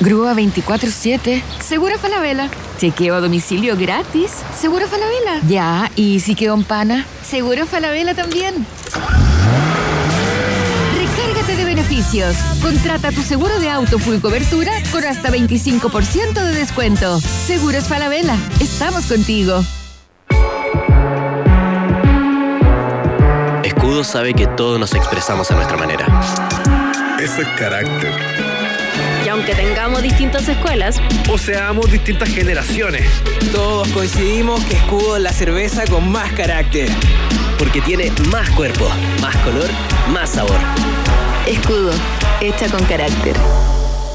Grúa 24-7. Seguro Falabella. Chequeo a domicilio gratis. Seguro Falabella. Ya, ¿y si quedó en pana? Seguro Falabella también. Recárgate de beneficios. Contrata tu seguro de auto full cobertura con hasta 25% de descuento. Seguros Falabella. Estamos contigo. Escudo sabe que todos nos expresamos a nuestra manera. Eso es carácter aunque tengamos distintas escuelas, o seamos distintas generaciones, todos coincidimos que Escudo es la cerveza con más carácter. Porque tiene más cuerpo, más color, más sabor. Escudo, hecha con carácter.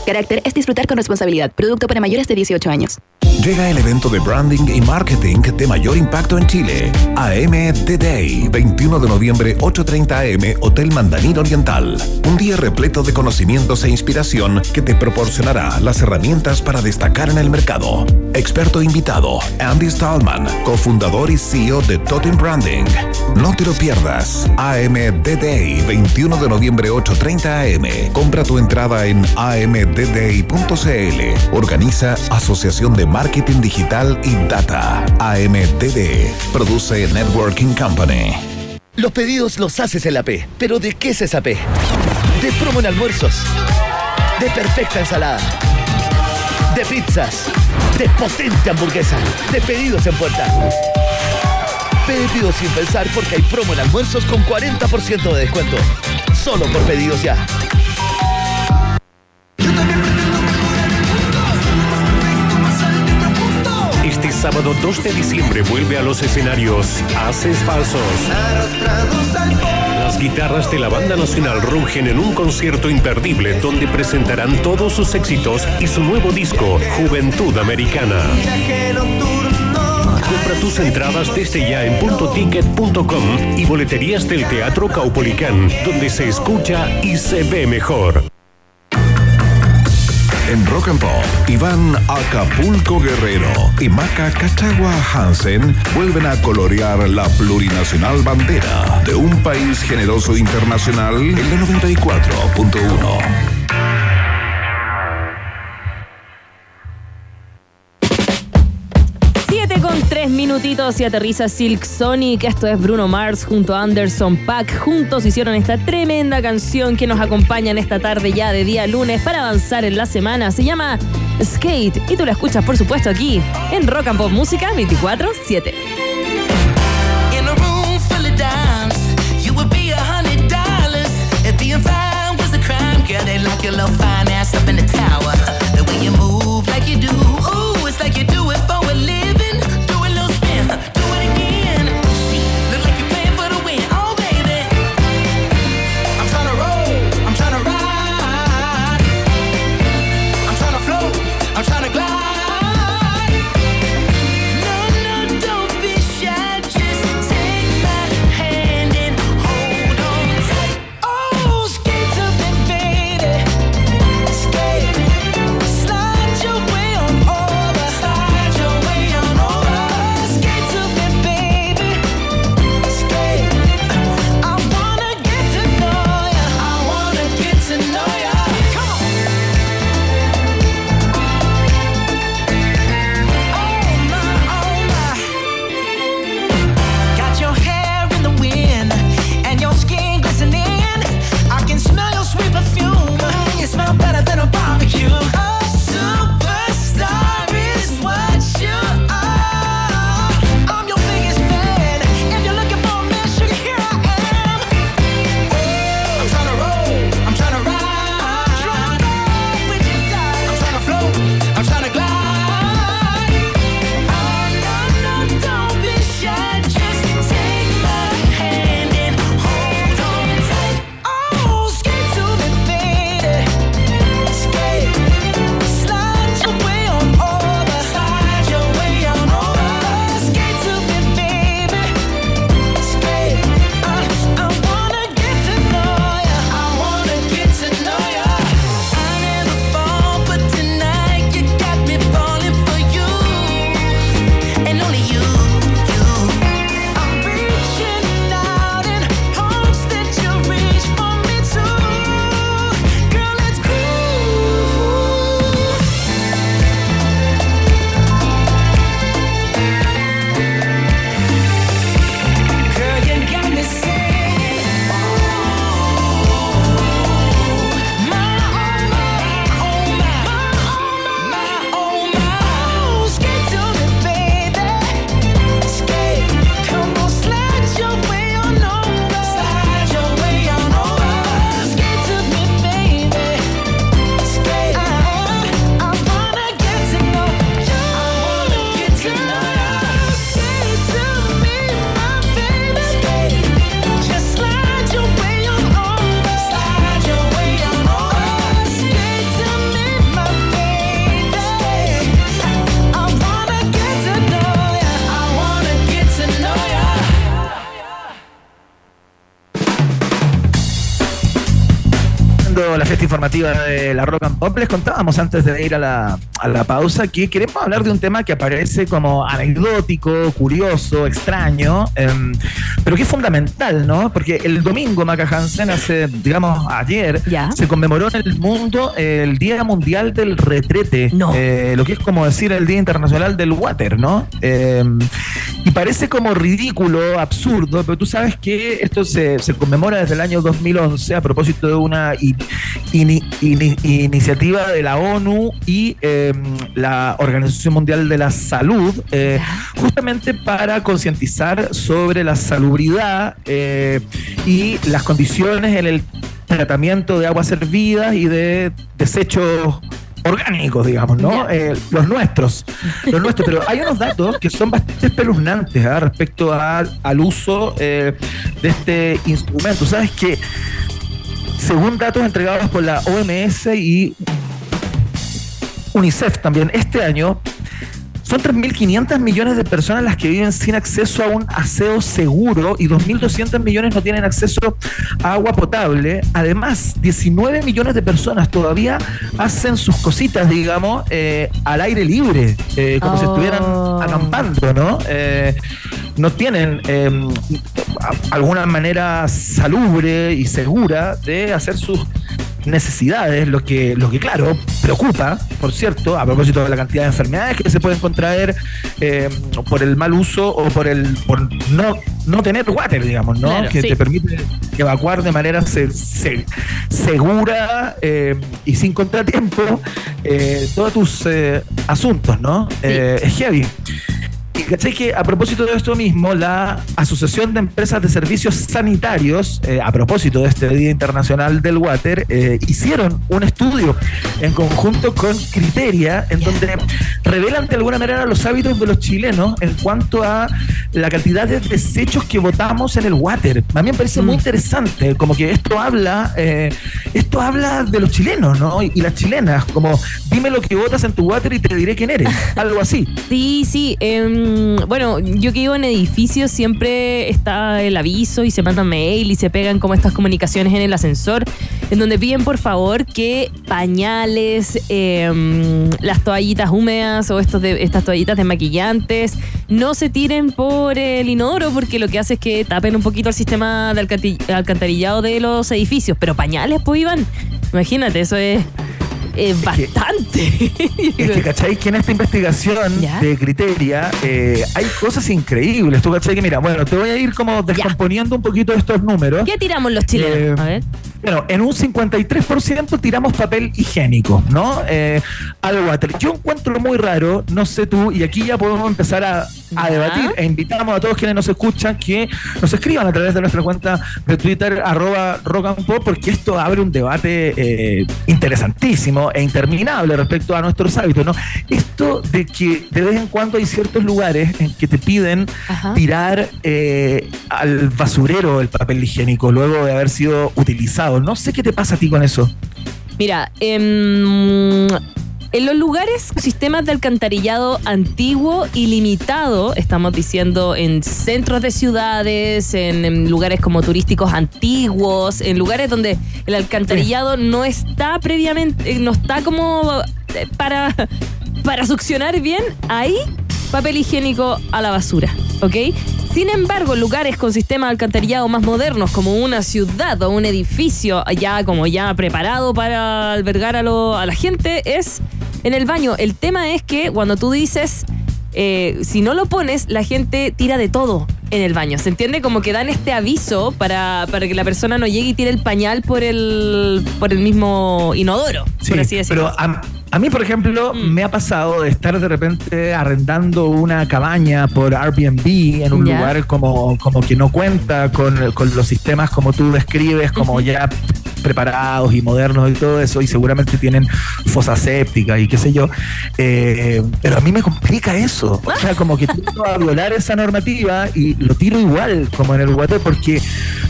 Carácter es disfrutar con responsabilidad. Producto para mayores de 18 años. Llega el evento de branding y marketing de mayor impacto en Chile. AM Day, 21 de noviembre, 8.30 am, Hotel Mandarín Oriental. Un día repleto de conocimientos e inspiración que te proporcionará las herramientas para destacar en el mercado. Experto invitado, Andy Stallman, cofundador y CEO de Totem Branding. No te lo pierdas. AM Day, 21 de noviembre, 8.30 am. Compra tu entrada en amdday.cl. Organiza Asociación de Marketing Digital y Data. AMDD. Produce Networking Company. Los pedidos los haces en la P. ¿Pero de qué es esa P? De promo en almuerzos. De perfecta ensalada. De pizzas. De potente hamburguesa. De pedidos en puerta. Pedidos sin pensar porque hay promo en almuerzos con 40% de descuento. Solo por pedidos ya. Sábado 2 de diciembre vuelve a los escenarios Haces Falsos. Las guitarras de la Banda Nacional rugen en un concierto imperdible donde presentarán todos sus éxitos y su nuevo disco, Juventud Americana. Compra tus entradas desde ya en puntoticket.com y boleterías del Teatro Caupolicán, donde se escucha y se ve mejor. En Rock and Pop, Iván Acapulco Guerrero y Maca Cachagua Hansen vuelven a colorear la plurinacional bandera de un país generoso internacional en la 94.1. minutitos y aterriza Silk Sonic. Esto es Bruno Mars junto a Anderson Pack. Juntos hicieron esta tremenda canción que nos acompaña en esta tarde ya de día lunes para avanzar en la semana. Se llama Skate y tú la escuchas, por supuesto, aquí en Rock and Pop Música 24-7. De la Rock and Pop. Les contábamos antes de ir a la, a la pausa que queremos hablar de un tema que aparece como anecdótico, curioso, extraño, em, pero que es fundamental, ¿no? Porque el domingo, Maca Hansen, hace, digamos, ayer, se conmemoró en el mundo el Día Mundial del Retrete. Eh, lo que es como decir el Día Internacional del Water, ¿no? Em, y parece como ridículo, absurdo, pero tú sabes que esto se, se conmemora desde el año 2011 a propósito de una iniciativa de la ONU y em, la Organización Mundial de la Salud, eh, justamente para concientizar sobre la salubridad eh, y las condiciones en el tratamiento de aguas servidas y de desechos orgánicos, digamos, ¿no? Eh, los nuestros, los nuestros. Pero hay unos datos que son bastante espeluznantes ¿ah? respecto al uso de este instrumento. Sabes que según datos entregados por la OMS y UNICEF también, este año son 3.500 millones de personas las que viven sin acceso a un aseo seguro y 2.200 millones no tienen acceso a agua potable. Además, 19 millones de personas todavía hacen sus cositas, digamos, eh, al aire libre, eh, como si estuvieran oh. acampando, ¿no? Eh, no tienen em, alguna manera salubre y segura de hacer sus necesidades, lo que, lo que claro, preocupa, por cierto, a propósito de la cantidad de enfermedades que se pueden contraer eh, por el mal uso o por el por no, no tener water, digamos, ¿no? que te permite evacuar de manera segura eh, y sin contratiempo eh, todos tus asuntos, ¿no? es heavy. ¿Cachai que a propósito de esto mismo, la Asociación de Empresas de Servicios Sanitarios, eh, a propósito de este Día Internacional del Water, eh, hicieron un estudio en conjunto con Criteria, en donde revelan de alguna manera los hábitos de los chilenos en cuanto a la cantidad de desechos que votamos en el water. A mí me parece muy mm. interesante, como que esto habla, eh, esto habla de los chilenos, ¿no? Y, las chilenas, como dime lo que votas en tu water y te diré quién eres, algo así. Sí, sí. Mm, bueno, yo que vivo en edificios siempre está el aviso y se mandan mail y se pegan como estas comunicaciones en el ascensor, en donde piden por favor que pañales, em, las toallitas húmedas o estos estas toallitas de maquillantes no se tiren por el inodoro porque lo que hace es que tapen un poquito el sistema de alcantarillado de los edificios. Pero pañales, pues Iván, imagínate, eso es bastante. es que, ¿cachai? Que en esta investigación de Criteria eh, hay cosas increíbles. Tú, ¿cachai? Que mira, bueno, te voy a ir como descomponiendo un poquito estos números. ¿Qué tiramos los chilenos? Eh, a ver. Bueno, en un 53% tiramos papel higiénico, ¿no? Eh, al water. Yo encuentro muy raro, no sé tú, y aquí ya podemos empezar a, debatir e invitamos a todos quienes nos escuchan que nos escriban a través de nuestra cuenta de Twitter, arroba rock and pop, porque esto abre un debate eh, interesantísimo e interminable respecto a nuestros hábitos, ¿no? Esto de que de vez en cuando hay ciertos lugares en que te piden tirar eh, al basurero el papel higiénico luego de haber sido utilizado no sé qué te pasa a ti con eso. Mira, em, en los lugares, sistemas de alcantarillado antiguo y limitado, estamos diciendo en centros de ciudades, en, lugares como turísticos antiguos, en lugares donde el alcantarillado no está previamente, eh, no está como eh, para, para succionar bien, ahí papel higiénico a la basura, ¿ok? Sin embargo, lugares con sistemas de alcantarillado más modernos, como una ciudad o un edificio ya como ya preparado para albergar a, la gente, es en el baño. El tema es que cuando tú dices, eh, si no lo pones, la gente tira de todo en el baño. ¿Se entiende? Como que dan este aviso para, para que la persona no llegue y tire el pañal por el, por el mismo inodoro, por así decirlo. Pero a mí, por ejemplo, mm. me ha pasado de estar de repente arrendando una cabaña por Airbnb en un lugar como, como que no cuenta con, los sistemas como tú describes, como ya preparados y modernos y todo eso, y seguramente tienen fosa séptica y qué sé yo. Eh, pero a mí me complica eso. O sea, como que tengo a violar esa normativa y lo tiro igual, como en el water, porque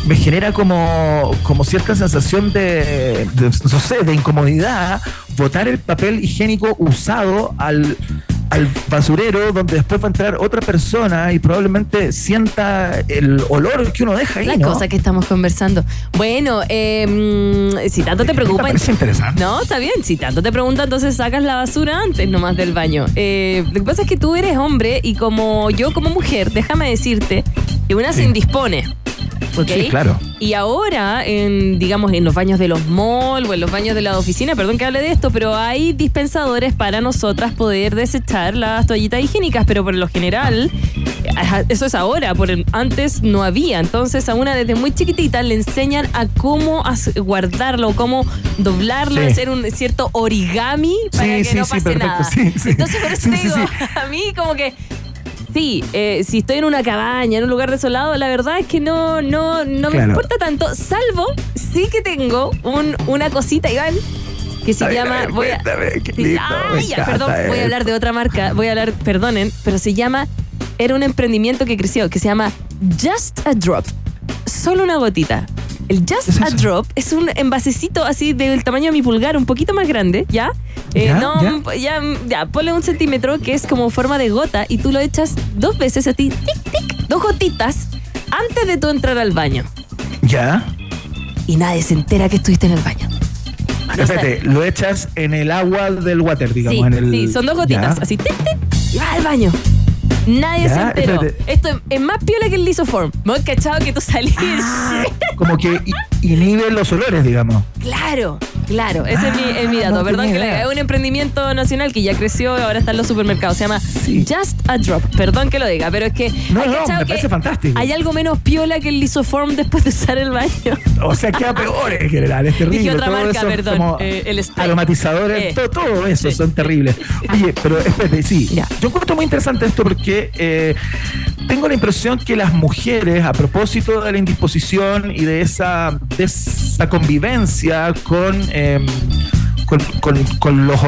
me genera como, como cierta sensación de, de, de incomodidad botar el papel higiénico usado al al basurero donde después va a entrar otra persona y probablemente sienta el olor que uno deja ahí. La ¿no? cosa que estamos conversando. Bueno, eh, si tanto te preocupa. Parece interesante. No, está bien. Si tanto te pregunta, entonces sacas la basura antes nomás del baño. Eh, lo que pasa es que tú eres hombre y como yo como mujer, déjame decirte que una se indispone. ¿Ok? Sí, claro. Y ahora, en, digamos, en los baños de los malls o en los baños de la oficina, perdón que hable de esto, pero hay dispensadores para nosotras poder desechar las toallitas higiénicas, pero por lo general, ajá, eso es ahora, por el- antes no había. Entonces a una desde muy chiquitita le enseñan a cómo guardarlo, cómo doblarlo, Sí. hacer un cierto origami para Sí, que no pase nada. Sí, sí. Entonces por eso te digo, a mí como que Sí, eh, si estoy en una cabaña, en un lugar desolado, la verdad es que no, no, no me importa tanto, salvo sí que tengo un, una cosita, Iván, que se ver, llama. a ver, voy a, lindo, ay, encanta perdón, voy a hablar de otra marca, voy a hablar, perdonen, pero se llama. Era un emprendimiento que creció, que se llama Just a Drop. Solo una gotita. El Just a Drop es un envasecito así del tamaño de mi pulgar, un poquito más grande, ¿ya? Eh, Ya, no, ya, ya, ponle un centímetro que es como forma de gota y tú lo echas dos veces a ti, tic, tic, dos gotitas antes de tú entrar al baño. ¿Ya? Y nadie se entera que estuviste en el baño. Espérate, lo echas en el agua del water, digamos. Sí, en el, sí, son dos gotitas, Ya. así, tic, tic, y vas al baño. Nadie Ya, se enteró. espérate. Esto es, es más piola que el lisoform. Me he cachado que tú salís. Como que inhibe los olores, digamos. Claro, claro. Ese es, mi, es mi Ah, dato. no Perdón que idea. es un emprendimiento nacional que ya creció y ahora está en los supermercados. Se llama Just a Drop. Perdón que lo diga, pero es que. No, hay no, cachado me parece fantástico. Hay algo menos piola que el lisoform después de usar el baño. O sea, queda peor en general, es terrible. Dije otra todo marca, eso, perdón, como eh, el aromatizadores, Eh. todo, todo eso son terribles. Oye, pero espérate, sí. Yo encuentro muy interesante esto porque eh, tengo la impresión que las mujeres, a propósito de la indisposición y de esa, de esa convivencia con. eh, con, con- con los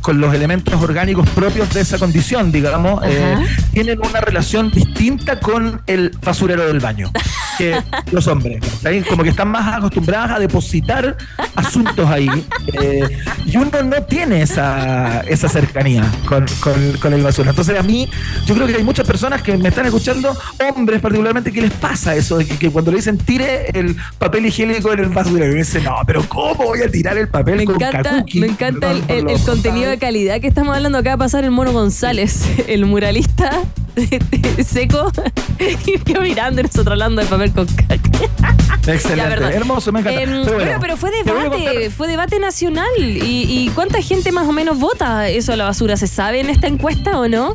con los elementos orgánicos propios de esa condición, digamos, eh, tienen una relación distinta con el basurero del baño que los hombres. Como que están más acostumbradas a depositar asuntos ahí. eh, y uno no tiene esa, esa cercanía con, con- con el basurero. Entonces, a mí, yo creo que hay muchas personas que me están escuchando, hombres particularmente, que les pasa eso, de que, que cuando le dicen tire el papel higiénico en el basurero, y dicen, no, pero ¿cómo voy a tirar el papel Me con encanta, me encanta el, contenido de calidad que estamos hablando. Acaba de pasar el Mono González, el muralista seco, y yo mirando y nosotros hablando de papel con caca. Excelente, hermoso, me encanta. Em, Pero bueno, pero fue a debate, fue debate nacional. ¿Y, y cuánta gente más o menos vota eso a la basura? ¿Se sabe en esta encuesta o no?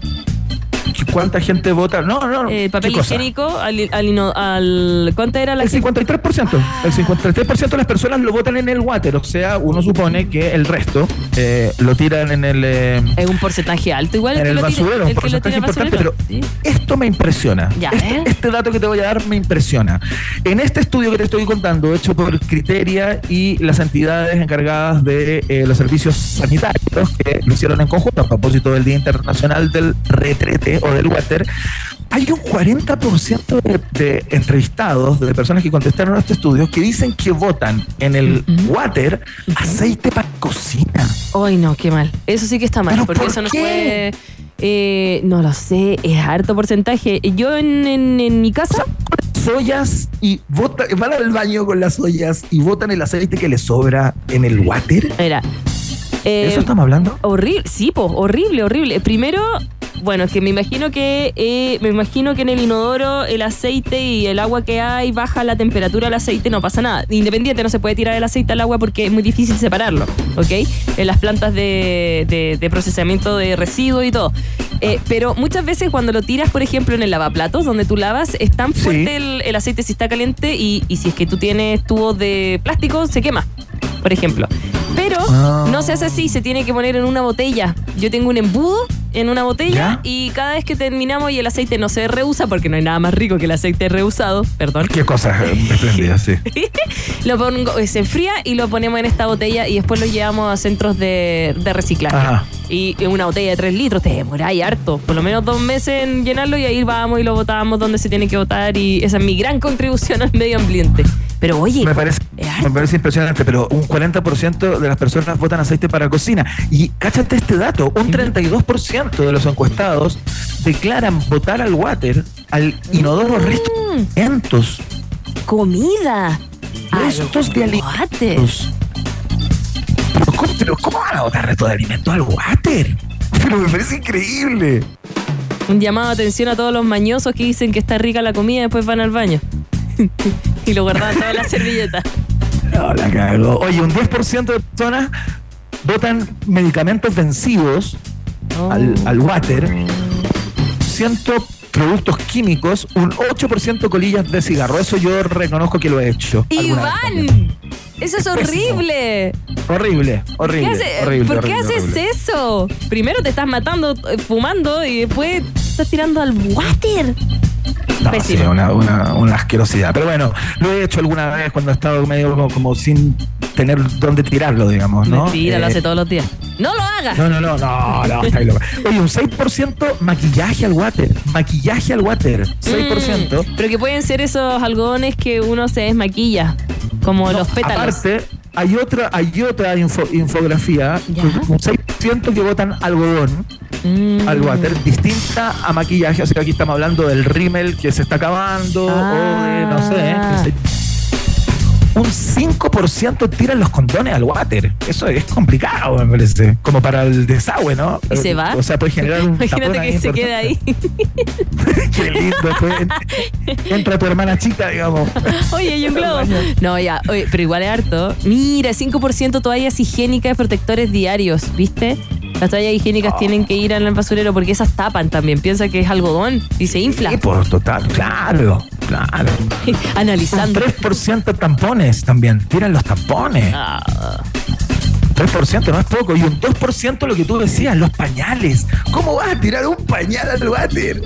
¿Cuánta gente vota? No, no, no. El papel higiénico al, al, al- ¿Cuánta era la El gente? 53%. El 53% de las personas lo votan en el water. O sea, uno supone que el resto eh, lo tiran en el. eh, Es un porcentaje alto, igual en el tira- basurero, un el porcentaje importante, basurero. pero esto me impresiona. Ya, este, ¿eh? este dato que te voy a dar me impresiona. En este estudio que te estoy contando, hecho por Criteria y las entidades encargadas de eh, los servicios sanitarios, que lo hicieron en conjunto a propósito del Día Internacional del Retrete o del Water, hay un 40% de, de entrevistados, de personas que contestaron a este estudio, que dicen que votan en el water aceite para cocina. Ay, no, qué mal. Eso sí que está mal, ¿Pero porque por eso no puede. eh, no lo sé, es harto porcentaje. Yo en, en- en mi casa. ollas y botan, van al baño con las ollas y botan el aceite que les sobra en el water. Mira. Eh, ¿Eso estamos hablando? Horrible, sí, po, horrible, horrible. Primero, bueno, es que me imagino que eh, me imagino que en el inodoro el aceite y el agua que hay baja la temperatura del aceite, no pasa nada. Independiente, no se puede tirar el aceite al agua porque es muy difícil separarlo, ¿ok? En las plantas de, de- de procesamiento de residuos y todo. Eh, pero muchas veces cuando lo tiras, por ejemplo, en el lavaplatos, donde tú lavas, es tan fuerte el, el aceite si está caliente y, y si es que tú tienes tubos de plástico, se quema, por ejemplo. Pero Ah. no se hace así, se tiene que poner en una botella. Yo tengo un embudo en una botella y cada vez que terminamos y el aceite no se reusa, porque no hay nada más rico que el aceite reusado, perdón, Qué cosa espléndida, sí. lo pongo, eh, se enfría y lo ponemos en esta botella y después lo llevamos a centros de, de reciclaje. Ajá. Y en una botella de 3 litros te demoráis harto, por lo menos dos meses en llenarlo y ahí vamos y lo botamos donde se tiene que botar y esa es mi gran contribución al medio ambiente. Pero oye, me parece, me parece impresionante, pero un 40% de las personas votan aceite para cocina. Y cáchate este dato, un 32% de los encuestados declaran votar al water, al inodoro mm. restos Comida. Restos de alimentos. Pero ¿cómo, pero ¿cómo van a botar restos de alimentos al water? Pero me parece increíble. Un llamado de atención a todos los mañosos que dicen que está rica la comida y después van al baño. y lo guardan toda la servilleta. No, la cago. Oye, un 10% de personas votan medicamentos vencidos al, oh. al water. Ciento productos químicos, un 8% colillas de cigarro. Eso yo reconozco que lo he hecho. Iván, eso es horrible. Horrible, horrible. ¿Por qué haces eso? Primero te estás matando eh, fumando y después estás tirando al water. No, una, una, asquerosidad. Pero bueno, lo he hecho alguna vez cuando he estado medio como, sin tener dónde tirarlo, digamos, ¿no? Mentira, lo hace eh, todos los días. ¡No lo hagas! No, no, no, no, no Oye, un 6% maquillaje al water. Maquillaje al water. 6%. Mm, pero que pueden ser esos algodones que uno se desmaquilla, como los pétalos. Aparte, hay otra, hay otra infografía, un 6% que votan algodón mm. al water, distinta a maquillaje. O sea, aquí estamos hablando del rímel que se está acabando, o de, no sé, ah. un 5% tiran los condones al water. Eso es complicado, me parece. Como para el desagüe, ¿no? ¿Y se va? O sea, puede generar un Imagínate que se quede ahí. Qué lindo. entra tu hermana chica, digamos. Oye, y un globo. No, ya. Oye, pero igual es harto. Mira, 5% toallas higiénicas y protectores diarios, ¿viste? Las toallas higiénicas tienen que ir al basurero porque esas tapan también. Piensa que es algodón y se infla. Sí, por total, claro, claro. Analizando. Un 3% tampones también. Tiran los tampones. 3% no es poco. Y un 2% lo que tú decías, los pañales. ¿Cómo vas a tirar un pañal al water?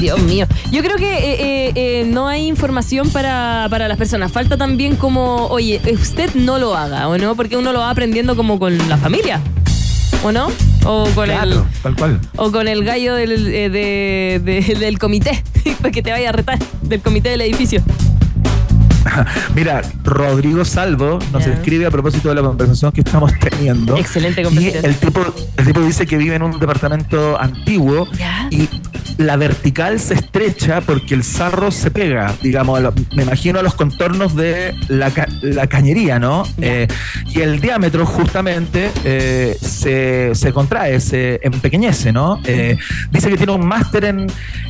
Dios mío. Yo creo que eh, eh, eh, no hay información para, para, las personas. Falta también como, oye, usted no lo haga, ¿o no? Porque uno lo va aprendiendo como con la familia. ¿O no? O con el cual. o con el gallo del, eh, del comité, para que te vaya a retar, del comité del edificio. Mira, Rodrigo Salvo nos escribe a propósito de la conversación que estamos teniendo. Excelente conversación. Y el tipo, el tipo dice que vive en un departamento antiguo y la vertical se estrecha porque el sarro se pega, digamos, me imagino a los contornos de la, cañería, ¿no? Eh, y el diámetro justamente eh, se, contrae, se empequeñece, ¿no? Eh, dice que tiene un máster en,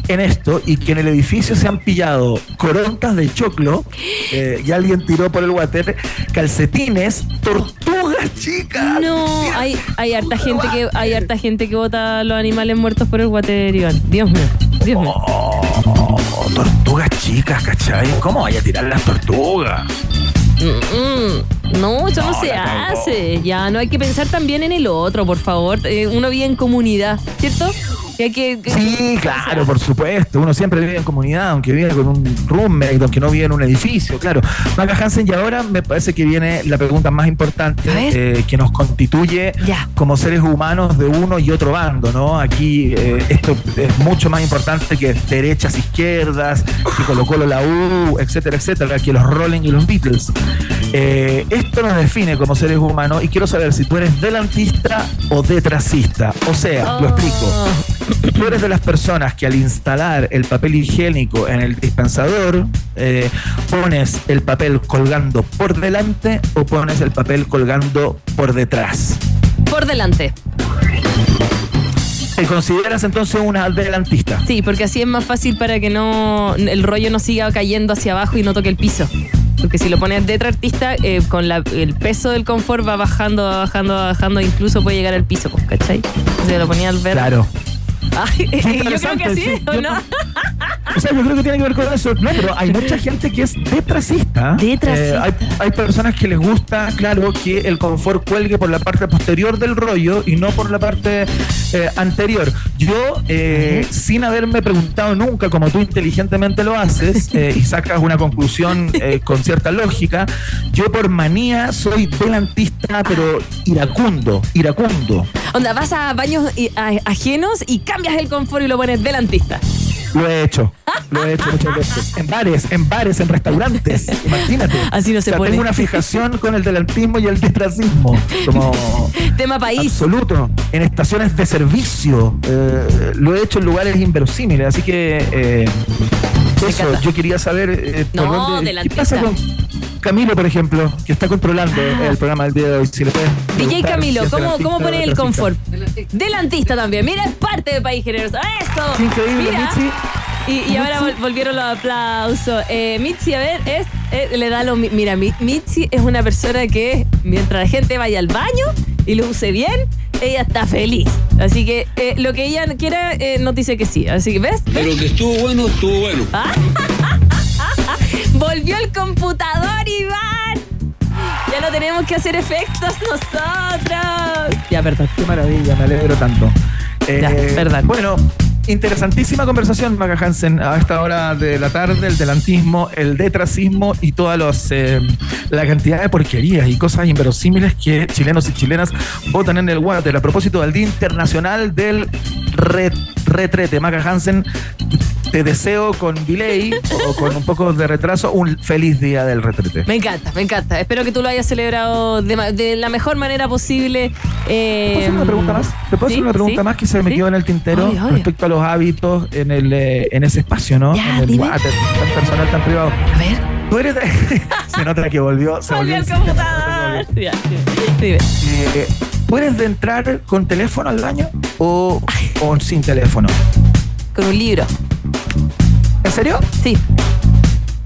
en esto y que en el edificio se han pillado corontas de choclo y alguien tiró por el water calcetines, tortugas chicas. No, hay, hay harta gente que hay harta gente que bota los animales muertos por el water, Iván. Dios mío. Oh, tortugas chicas, ¿cachai? ¿Cómo vaya a tirar las tortugas? No, eso no, se hace. Ya, no hay que pensar también en el otro, por favor. Eh, uno vive en comunidad, ¿cierto? Sí, claro, por supuesto. Uno siempre vive en comunidad, aunque vive con un roommate, aunque no vive en un edificio, claro. Maca Hansen, y ahora me parece que viene la pregunta más importante eh, que nos constituye como seres humanos de uno y otro bando, ¿no? Aquí eh, esto es mucho más importante que derechas, izquierdas, que Colo Colo, la U, etcétera, etcétera, que los Rolling y los Beatles. Eh, esto nos define como seres humanos y quiero saber si tú eres delantista o detrasista. O sea, lo explico. Tú eres de las personas que al instalar el papel higiénico en el dispensador, eh, pones el papel colgando por delante o pones el papel colgando por detrás. Por delante. ¿Te consideras entonces una adelantista? Sí, porque así es más fácil para que no el rollo no siga cayendo hacia abajo y no toque el piso. Porque si lo pones detrás artista, eh, con el peso del confort va bajando, va bajando, va bajando, incluso puede llegar al piso, pues, ¿cachai? Si lo ponía al ver. Claro. Ay, yo creo que sí, ¿o no? O sea, yo creo que tiene que ver con eso. No, pero hay mucha gente que es detrasista. Detrasista. Eh, hay, personas que les gusta, claro, que el confort cuelgue por la parte posterior del rollo y no por la parte eh, anterior. Yo, eh, sin haberme preguntado nunca, como tú inteligentemente lo haces, y sacas una conclusión con cierta lógica, yo por manía soy delantista, pero iracundo, iracundo. Onda, vas a baños ajenos y cambias el confort y lo pones delantista. Lo he hecho. Lo he hecho muchas veces. En bares, en bares, en restaurantes. Imagínate. Así no se o sea, pone. Tengo una fijación con el delantismo y el detrasismo. Como Tema país. absoluto. En estaciones de servicio. Eh, lo he hecho en lugares inverosímiles. Así que eh, eso, yo quería saber eh, por No, dónde- ¿Qué pasa con Camilo, por ejemplo, que está controlando Ah. el programa del día de hoy? Si le puedes DJ Camilo, si ¿cómo, ¿cómo o pone el confort? Delantista también. Mira, es parte de País Generoso. ¡Eso! Increíble, Mira. Michi. Y, y ahora vol- volvieron los aplausos. Eh, Mitzi, a ver, es, eh, le da lo mi- Mira, Mi- Mitzi es una persona que mientras la gente vaya al baño y lo use bien, ella está feliz. Así que eh, lo que ella quiera eh, nos dice que sí. Así que, ¿ves? ¿Ves? Pero que estuvo bueno, estuvo bueno. Volvió el computador, Iván. Ya no tenemos que hacer efectos nosotros. Ya, perdón. Qué maravilla, me alegro tanto. Eh, Ya, verdad. Bueno, interesantísima conversación, Maca Hansen, a esta hora de la tarde, el delantismo, el detrasismo y toda los, eh, la cantidad de porquerías y cosas inverosímiles que chilenos y chilenas votan en el water. A propósito del Día Internacional del Re- Retrete, Maca Hansen, te deseo con delay o con un poco de retraso un feliz día del retrete. Me encanta, me encanta. Espero que tú lo hayas celebrado de, de la mejor manera posible. Eh, ¿Te puedo hacer una pregunta más? ¿Te puedo ¿sí? hacer una pregunta ¿sí? más que se me ¿sí? quedó en el tintero respecto a los hábitos en el eh, en ese espacio, ¿no? Ya, en el dime. water, tan personal, tan privado. A ver. Tú eres de- se nota que volvió, se Volvió volvió. el computador. Ya, dime. Eh, ¿Tú eres de entrar con teléfono al baño o, o sin teléfono? Con un libro. ¿En serio? Sí.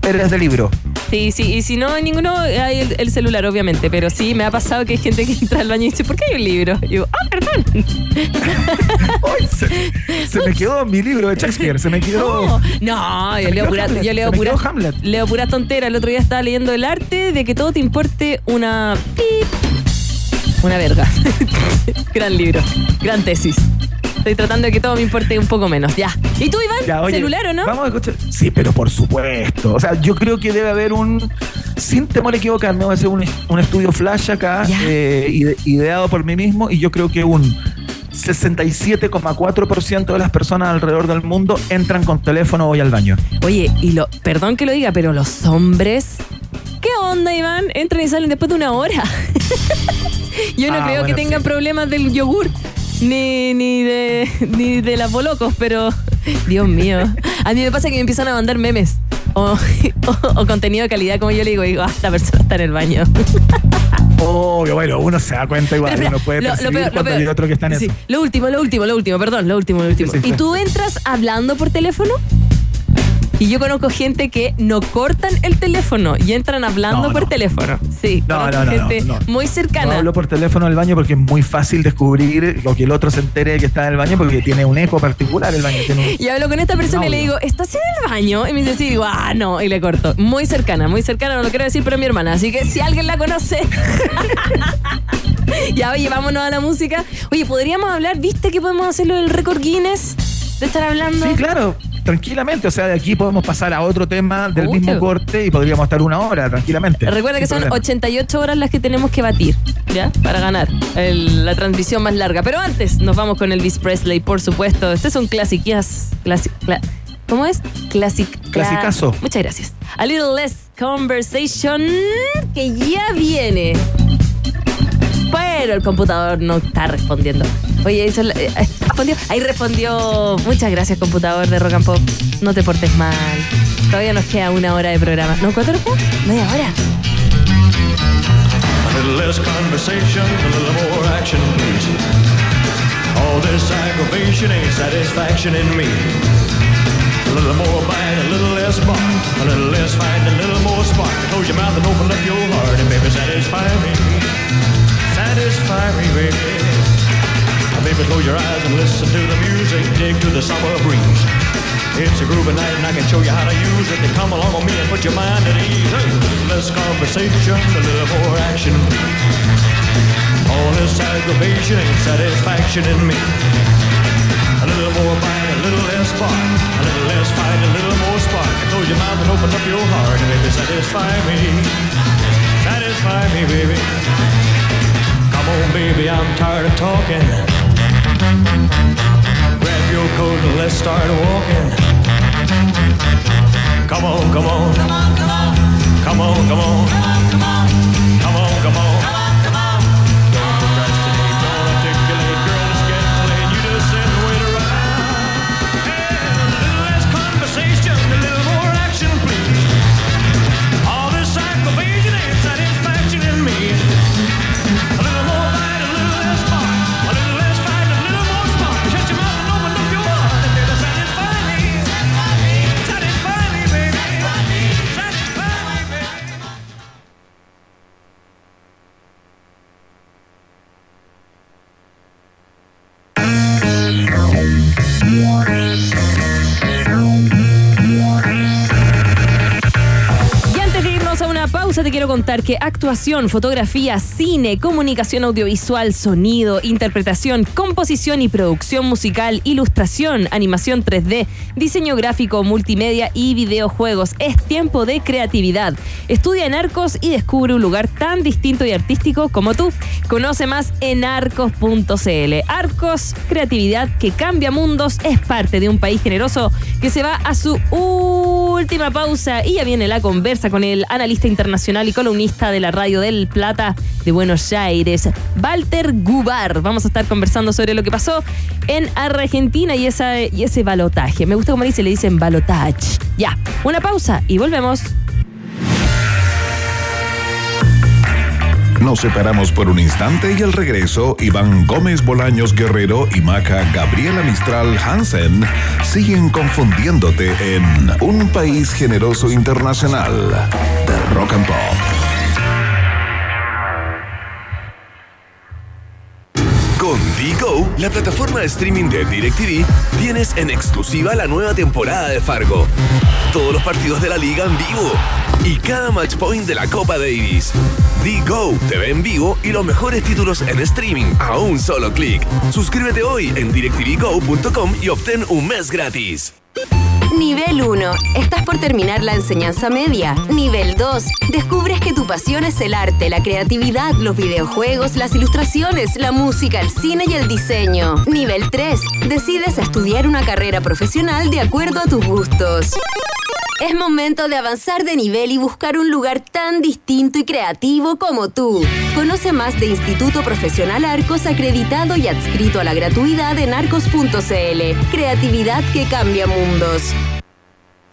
Eres de libro. Sí, sí, y si no hay ninguno, hay el, el celular, obviamente. Pero sí, me ha pasado que hay gente que entra al baño y dice, ¿por qué hay un libro? Y digo, ah, perdón. Ay, se, se me quedó mi libro de Shakespeare, se me quedó. No, no, yo leo pura, Hamlet, yo leo pura, Hamlet. leo pura tontera. El otro día estaba leyendo el arte de que todo te importe una pip, una verga. gran libro, gran tesis. Estoy tratando de que todo me importe un poco menos. Ya. ¿Y tú, Iván? Ya, oye, ¿Celular o no? Vamos a escuchar. Sí, pero por supuesto. O sea, yo creo que debe haber un. Sin temor a equivocarme, voy a hacer un, un estudio flash acá, eh, ide- ideado por mí mismo, y yo creo que un 67,4% de las personas alrededor del mundo entran con teléfono hoy al baño. Oye, y lo, perdón que lo diga, pero los hombres, ¿qué onda, Iván? Entran y salen después de una hora. Yo no Ah, creo que tengan sí. problemas del yogur. Ni, ni de ni de las bolocos, pero Dios mío. A mí me pasa que me empiezan a mandar memes o, o- o contenido de calidad, como yo le digo, y digo, ah, esta persona está en el baño. Obvio, bueno, uno se da cuenta igual, Pero, uno puede lo- lo percibir peor, lo cuando peor. hay otro que está en Sí, eso. Lo último, lo último, lo último, perdón, lo último, lo último. Sí, sí, ¿Y tú entras hablando por teléfono? Y yo conozco gente que no cortan el teléfono y entran hablando No, por no. teléfono. Sí, No, no, no, gente no, no. muy No cercana. hablo por teléfono del baño porque es muy fácil descubrir lo que el otro se entere que está en el baño porque tiene un eco particular el baño. Tiene un- Y hablo con esta persona y le digo, ¿estás en el baño? Y me dice, sí, digo, ah, no, y le corto. Muy cercana, muy cercana, no lo quiero decir, pero mi hermana. Así que si alguien la conoce. ya, oye, vámonos a la música. Oye, podríamos hablar, ¿viste que podemos hacerlo del récord Guinness? De estar hablando. Sí, claro, tranquilamente. O sea, de aquí podemos pasar a otro tema del mismo corte y podríamos estar una hora tranquilamente. Recuerda que son problema. 88 horas las que tenemos que batir, ¿ya? Para ganar el- la transmisión más larga. Pero antes nos vamos con Elvis Presley, por supuesto. Este es un clasi- cla- ¿Cómo es? Classic. cla- Clasicazo. Muchas gracias. A Little Less Conversation que ya viene. Pero el computador no está respondiendo. Oye, eso, eh, eh, respondió. Ahí respondió. Muchas gracias, computador de Rock and Pop. No te portes mal. Todavía nos queda una hora de programa. ¿No? ¿Cuánto nos? Media hora. All this aggravation ain't satisfaction in me. A little more bite, a little less bark, a little less fight, a little more spark. Close your mouth and open up your heart, and baby, satisfy me. Satisfy me, baby. Baby, close your eyes and listen to the music, dig to the summer breeze. It's a groovy night and I can show you how to use it. Then come along with me and put your mind at ease. Little less conversation, a little more action. All this aggravation ain't satisfaction in me. A little more bite, a little less spark. A little less fight, a little more spark. Close your mouth and open up your heart and baby satisfy me. Satisfy me, baby. Come on, baby, I'm tired of talking. Grab your coat and let's start walking. Come on, come on. Come on, come on. Come on, come on. Come on, come on. Que actuación, fotografía, cine, comunicación audiovisual, sonido, interpretación, composición y producción musical, ilustración, animación 3D, diseño gráfico, multimedia y videojuegos. Es tiempo de creatividad. Estudia en Arcos y descubre un lugar tan distinto y artístico como tú. Conoce más en arcos.cl. Arcos, creatividad que cambia mundos, es parte de un país generoso que se va a su última pausa y ya viene la conversa con el analista internacional y columnista de la Radio del Plata de Buenos Aires, Walter Gubar. Vamos a estar conversando sobre lo que pasó en Argentina y, esa, y ese balotaje. Me gusta como dice, le dicen balotage. Ya, una pausa y volvemos. Nos separamos por un instante y al regreso, Iván Gómez Bolaños Guerrero y Maca Gabriela Mistral Hansen siguen confundiéndote en Un País Generoso Internacional de Rock and Pop. Con Digo, la plataforma de streaming de DirecTV, tienes en exclusiva la nueva temporada de Fargo. Todos los partidos de la liga en vivo y cada match point de la Copa Davis. Digo, te ve en vivo y los mejores títulos en streaming a un solo clic. Suscríbete hoy en directvgo.com y obtén un mes gratis. Nivel 1. Estás por terminar la enseñanza media. Nivel 2. Descubres que tu pasión es el arte, la creatividad, los videojuegos, las ilustraciones, la música, el cine y el diseño. Nivel 3. Decides estudiar una carrera profesional de acuerdo a tus gustos. Es momento de avanzar de nivel y buscar un lugar tan distinto y creativo como tú. Conoce más de Instituto Profesional Arcos acreditado y adscrito a la gratuidad en arcos.cl. Creatividad que cambia mundos.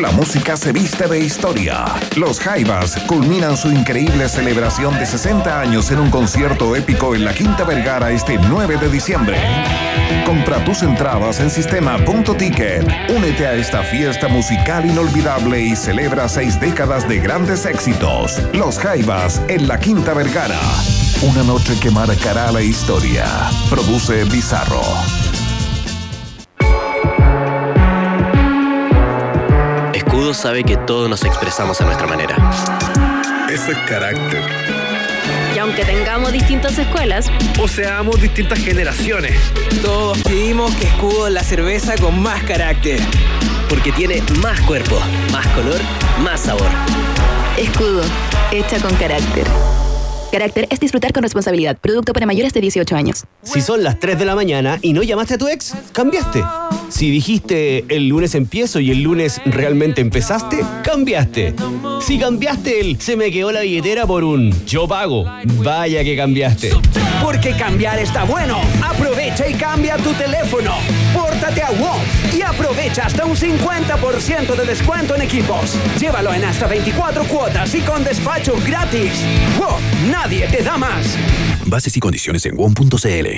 La música se viste de historia. Los Jaivas culminan su increíble celebración de 60 años en un concierto épico en la Quinta Vergara este 9 de diciembre. Compra tus entradas en sistema.ticket. Únete a esta fiesta musical inolvidable y celebra seis décadas de grandes éxitos. Los Jaivas en la Quinta Vergara. Una noche que marcará la historia. Produce Bizarro. Sabe que todos nos expresamos a nuestra manera. Eso es carácter. Y aunque tengamos distintas escuelas, O seamos distintas generaciones. Todos pedimos que Escudo es la cerveza con más carácter. Porque tiene más cuerpo, más color, más sabor. Escudo, hecha con carácter. Carácter es disfrutar con responsabilidad. Producto para mayores de 18 años. Si son las 3 de la mañana y no llamaste a tu ex, cambiaste. Si dijiste el lunes empiezo y el lunes realmente empezaste, cambiaste. Si cambiaste el se me quedó la billetera por un yo pago, vaya que cambiaste. Porque cambiar está bueno. Aprovecha y cambia tu teléfono. Pórtate a WOM y aprovecha hasta un 50% de descuento en equipos. Llévalo en hasta 24 cuotas y con despacho gratis. WOM, nadie te da más. Bases y condiciones en WOM.cl.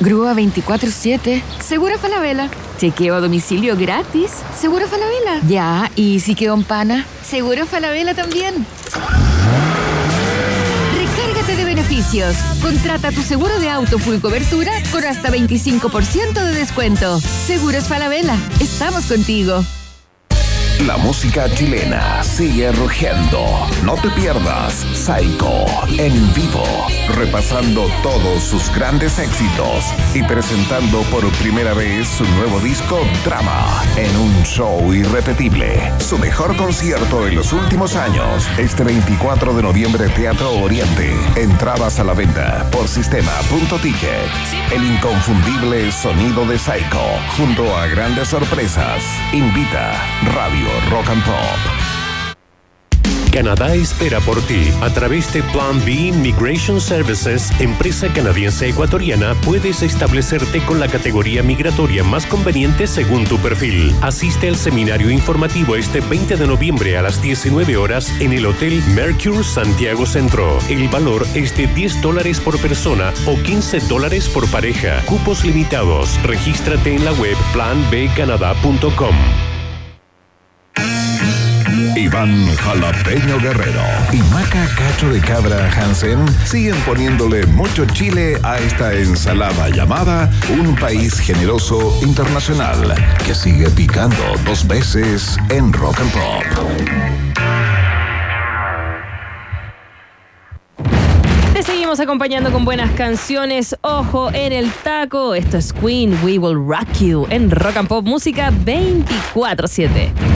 Grúa 24-7. Seguro Falabella. Chequeo a domicilio gratis. Seguro Falabella. Ya, y si quedó en pana. Seguro Falabella también. Recárgate de beneficios. Contrata tu seguro de auto full cobertura con hasta 25% de descuento. Seguros Falabella. Estamos contigo. La música chilena sigue rugiendo. No te pierdas Psycho en vivo, repasando todos sus grandes éxitos y presentando por primera vez su nuevo disco Drama en un show irrepetible. Su mejor concierto en los últimos años, este 24 de noviembre Teatro Oriente. Entradas a la venta por sistema.ticket. El inconfundible sonido de Psycho junto a grandes sorpresas. Invita Radio Rock and Pop. Canadá espera por ti. A través de Plan B Immigration Services, empresa canadiense ecuatoriana, puedes establecerte con la categoría migratoria más conveniente según tu perfil. Asiste al seminario informativo este 20 de noviembre a las 19 horas en el Hotel Mercure Santiago Centro. El valor es de 10 dólares por persona o 15 dólares por pareja. Cupos limitados. Regístrate en la web planbcanadá.com. Iván Jalapeño Guerrero y Maca Cacho de Cabra Hansen siguen poniéndole mucho chile a esta ensalada llamada Un País Generoso Internacional que sigue picando dos veces en Rock and Pop. Te seguimos acompañando con buenas canciones. Ojo en el taco. Esto es Queen, We Will Rock You en Rock and Pop Música 24-7.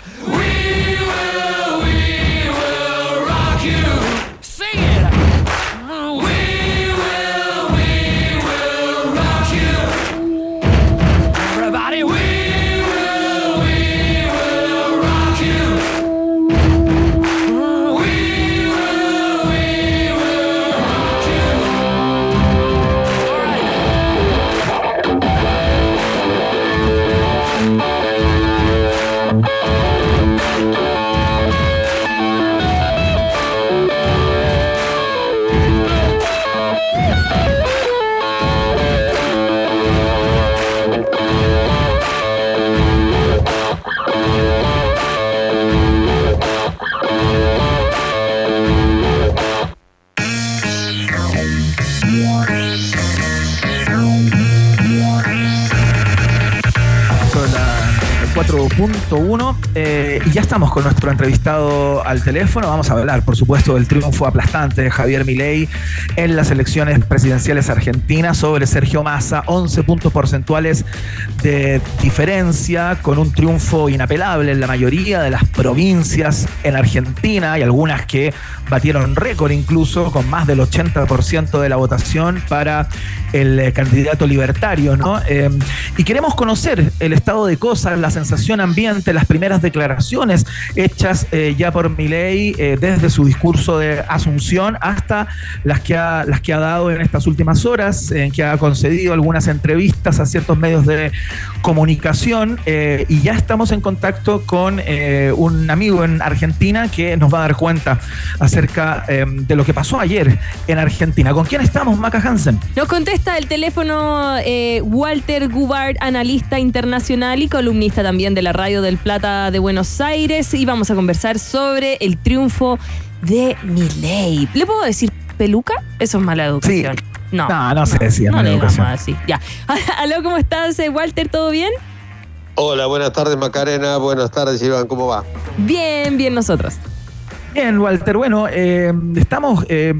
Con nuestro entrevistado al teléfono. Vamos a hablar, por supuesto, del triunfo aplastante de Javier Milei en las elecciones presidenciales argentinas sobre Sergio Massa. 11 puntos porcentuales de diferencia, con un triunfo inapelable en la mayoría de las provincias en Argentina. Hay algunas que batieron récord incluso, con más del 80% de la votación para el eh, candidato libertario, ¿no? Eh, y queremos conocer el estado de cosas, la sensación ambiente, las primeras declaraciones hechas eh, ya por Milei eh, desde su discurso de Asunción hasta las que ha, las que ha dado en estas últimas horas, en que ha concedido algunas entrevistas a ciertos medios de comunicación y ya estamos en contacto con un amigo en Argentina que nos va a dar cuenta acerca eh, de lo que pasó ayer en Argentina. ¿Con quién estamos, Maca Hansen? Nos contesta el teléfono eh, Walter Gubart, analista internacional y columnista también de la Radio del Plata de Buenos Aires. Y vamos a conversar sobre el triunfo de Milei. ¿Le puedo decir peluca? Eso es mala educación. No, No, no se decía No mala educación. así. Ya. Aló, ¿cómo estás, eh, Walter? ¿Todo bien? Hola, buenas tardes Macarena, buenas tardes Iván, ¿cómo va? Bien, bien nosotros. Bien, Walter. Bueno, eh, estamos eh,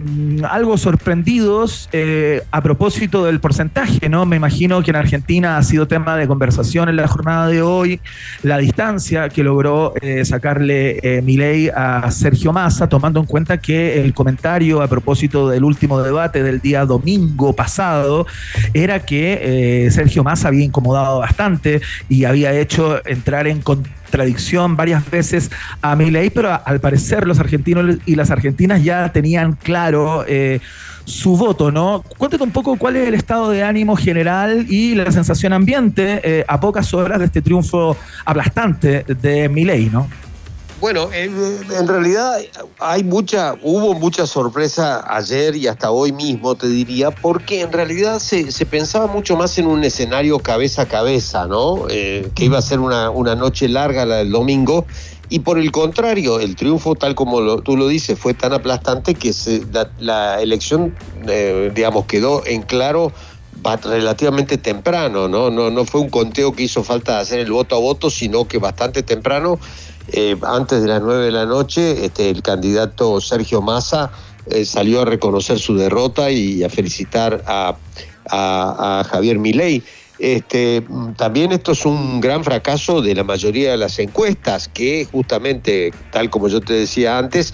algo sorprendidos eh, a propósito del porcentaje, ¿no? Me imagino que en Argentina ha sido tema de conversación en la jornada de hoy, la distancia que logró sacarle Milei a Sergio Massa, tomando en cuenta que el comentario a propósito del último debate del día domingo pasado era que Sergio Massa había incomodado bastante y había hecho entrar en contacto tradición varias veces a Milei, pero al parecer los argentinos y las argentinas ya tenían claro eh, su voto, ¿no? Cuéntate un poco cuál es el estado de ánimo general y la sensación ambiente eh, a pocas horas de este triunfo aplastante de Milei, ¿no? Bueno, en, realidad hay mucha, hubo mucha sorpresa ayer y hasta hoy mismo, te diría, porque en realidad se, pensaba mucho más en un escenario cabeza a cabeza, ¿no? Eh, que iba a ser una, una noche larga la del domingo. Y por el contrario, el triunfo, tal como tú lo dices, fue tan aplastante que se, la, elección, eh, digamos, quedó en claro relativamente temprano, ¿no? ¿no? No fue un conteo que hizo falta hacer el voto a voto, sino que bastante temprano eh, antes de las nueve de la noche, este, el candidato Sergio Massa eh, salió a reconocer su derrota y a felicitar a, Javier Milei. Este, también esto es un gran fracaso de la mayoría de las encuestas que justamente, tal como yo te decía antes,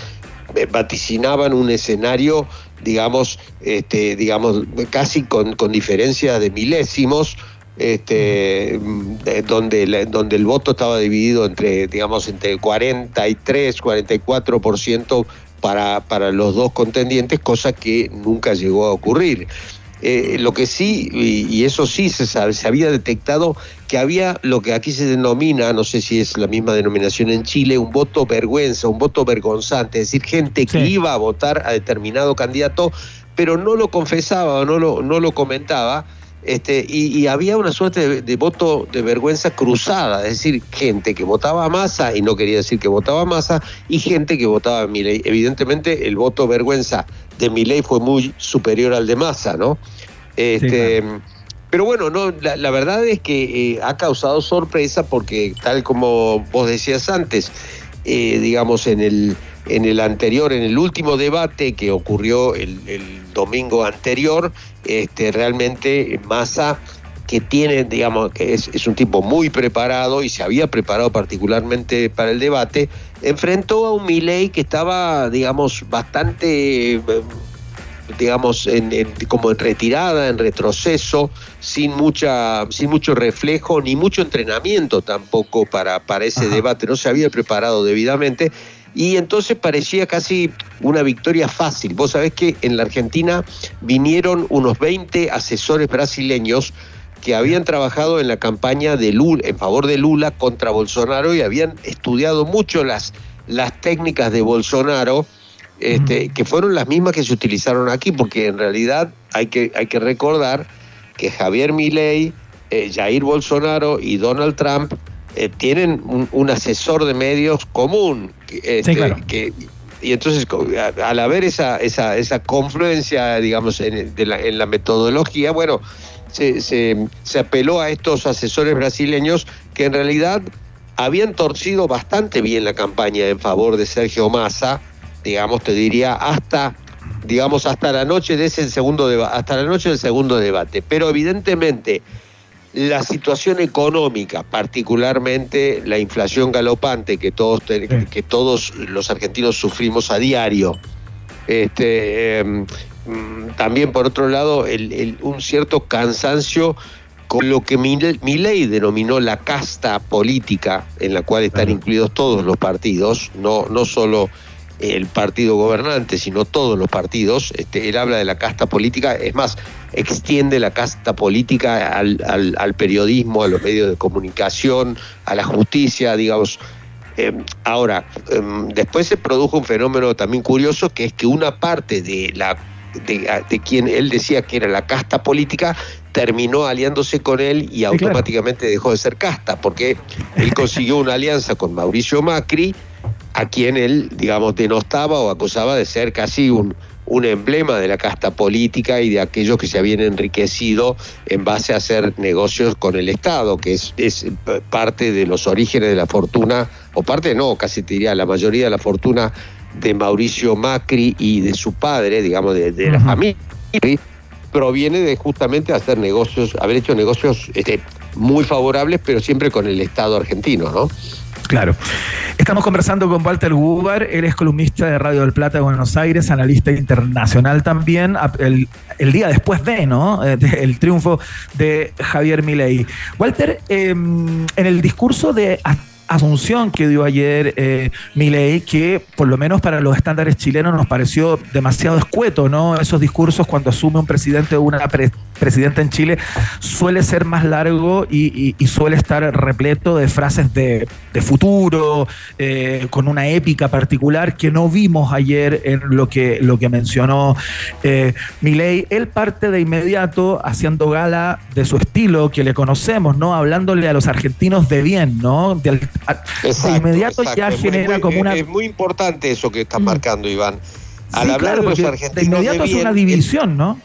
eh, vaticinaban un escenario, digamos, este, digamos casi con, con diferencias de milésimos, este, donde, donde el voto estaba dividido entre, digamos, entre 43, 44% para, para los dos contendientes, cosa que nunca llegó a ocurrir. Eh, lo que sí, y, eso sí se, se había detectado que había lo que aquí se denomina, no sé si es la misma denominación en Chile, un voto vergüenza, un voto vergonzante, es decir, gente que iba a votar a determinado candidato, pero no lo confesaba o no lo, no lo comentaba, este, y, había una suerte de, voto de vergüenza cruzada, es decir, gente que votaba a Massa y no quería decir que votaba a Massa, y gente que votaba a Milei. Evidentemente, el voto vergüenza de Milei fue muy superior al de Massa, ¿no? Este, Pero bueno, no, la, verdad es que eh, ha causado sorpresa porque, tal como vos decías antes, eh, digamos, en el, en el anterior, en el último debate que ocurrió el, domingo anterior, este, realmente Massa que tiene, digamos, que es, un tipo muy preparado y se había preparado particularmente para el debate, enfrentó a un Milei que estaba, digamos, bastante, digamos, como en retirada, en retroceso, sin mucha, sin mucho reflejo ni mucho entrenamiento tampoco para, para ese debate. No se había preparado debidamente y entonces parecía casi una victoria fácil. Vos sabés que en la Argentina vinieron unos 20 asesores brasileños que habían trabajado en la campaña de Lula, en favor de Lula contra Bolsonaro y habían estudiado mucho las, las técnicas de Bolsonaro, este, que fueron las mismas que se utilizaron aquí, porque en realidad hay que, hay que recordar que Javier Milei, eh, Jair Bolsonaro y Donald Trump eh, tienen un, asesor de medios común. Este, y entonces, al haber esa, esa, esa confluencia, digamos, en, la, metodología, bueno, se, se, apeló a estos asesores brasileños que en realidad habían torcido bastante bien la campaña en favor de Sergio Massa, digamos, te diría, hasta digamos hasta la noche de ese segundo hasta la noche del segundo debate, pero evidentemente la situación económica, particularmente la inflación galopante que todos, que todos los argentinos sufrimos a diario. Este, em, también, por otro lado, un cierto cansancio con lo que mi, ley denominó la casta política, en la cual están incluidos todos los partidos, no, no solo el partido gobernante, sino todos los partidos. Este, él habla de la casta política, es más, extiende la casta política al, al, periodismo, a los medios de comunicación, a la justicia, digamos. Eh, ahora, em, después se produjo un fenómeno también curioso, que es que una parte de la de, quien él decía que era la casta política, terminó aliándose con él y automáticamente dejó de ser casta, porque él consiguió una alianza con Mauricio Macri, a quien él, digamos, denostaba o acusaba de ser casi un, un emblema de la casta política y de aquellos que se habían enriquecido en base a hacer negocios con el Estado, que es, es parte de los orígenes de la fortuna, o parte no, casi te diría la mayoría de la fortuna de Mauricio Macri y de su padre, digamos, de, de la familia, proviene de justamente hacer negocios, haber hecho negocios este, muy favorables, pero siempre con el Estado argentino, ¿no? Claro. Estamos conversando con Walter Gubar, él es columnista de Radio del Plata de Buenos Aires, analista internacional también, el, día después de, ¿no? Eh, de- el triunfo de Javier Milei. Walter, eh, en el discurso de Asunción que dio ayer eh, Milei, que por lo menos para los estándares chilenos nos pareció demasiado escueto, ¿no? Esos discursos cuando asume un presidente o una pre- presidenta en Chile suele ser más largo y, y- y suele estar repleto de frases de, de futuro, eh, con una épica particular que no vimos ayer en lo que, lo que mencionó eh, Milei. Él parte de inmediato haciendo gala de su estilo que le conocemos, ¿no? Hablándole a los argentinos de bien, ¿no? De, a- de inmediato exacto. ya Es genera muy- como una... Es muy importante eso que estás marcando, Iván. Al Sí, hablar claro, de los argentinos de inmediato es bien, una división, ¿no?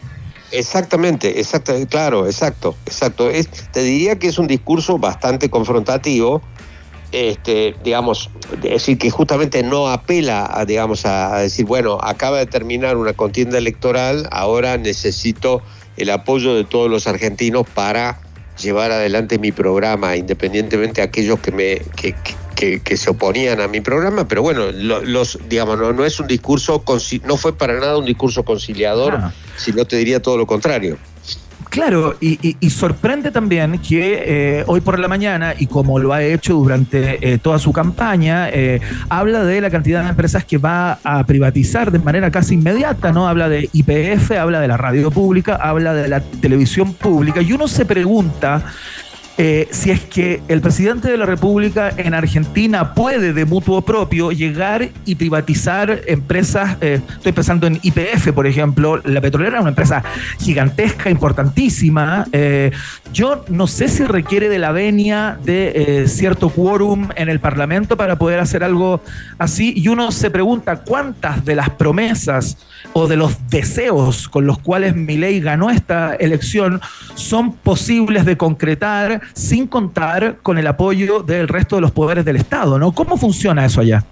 Exactamente, exacto, claro, exacto, exacto. Es, te diría que es un discurso bastante confrontativo, este, digamos, decir, que justamente no apela a, digamos, a, decir, bueno, acaba de terminar una contienda electoral, ahora necesito el apoyo de todos los argentinos para llevar adelante mi programa, independientemente de aquellos que me que- que se oponían a mi programa, pero bueno, lo- los digamos no, no es un discurso no fue para nada un discurso conciliador, Ah. sino te diría todo lo contrario. Claro, y, y- y sorprende también que eh, hoy por la mañana, y como lo ha hecho durante eh, toda su campaña, eh, habla de la cantidad de empresas que va a privatizar de manera casi inmediata, ¿no? Habla de IPF, habla de la radio pública, habla de la televisión pública, y uno se pregunta eh, si es que el presidente de la República en Argentina puede de mutuo propio llegar y privatizar empresas, eh, estoy pensando en IPF, por ejemplo, la petrolera es una empresa gigantesca, importantísima. eh, yo no sé si requiere de la venia de cierto quórum en el Parlamento para poder hacer algo así, y uno se pregunta cuántas de las promesas o de los deseos con los cuales Milei ganó esta elección son posibles de concretar sin contar con el apoyo del resto de los poderes del Estado, ¿no? ¿Cómo funciona eso allá?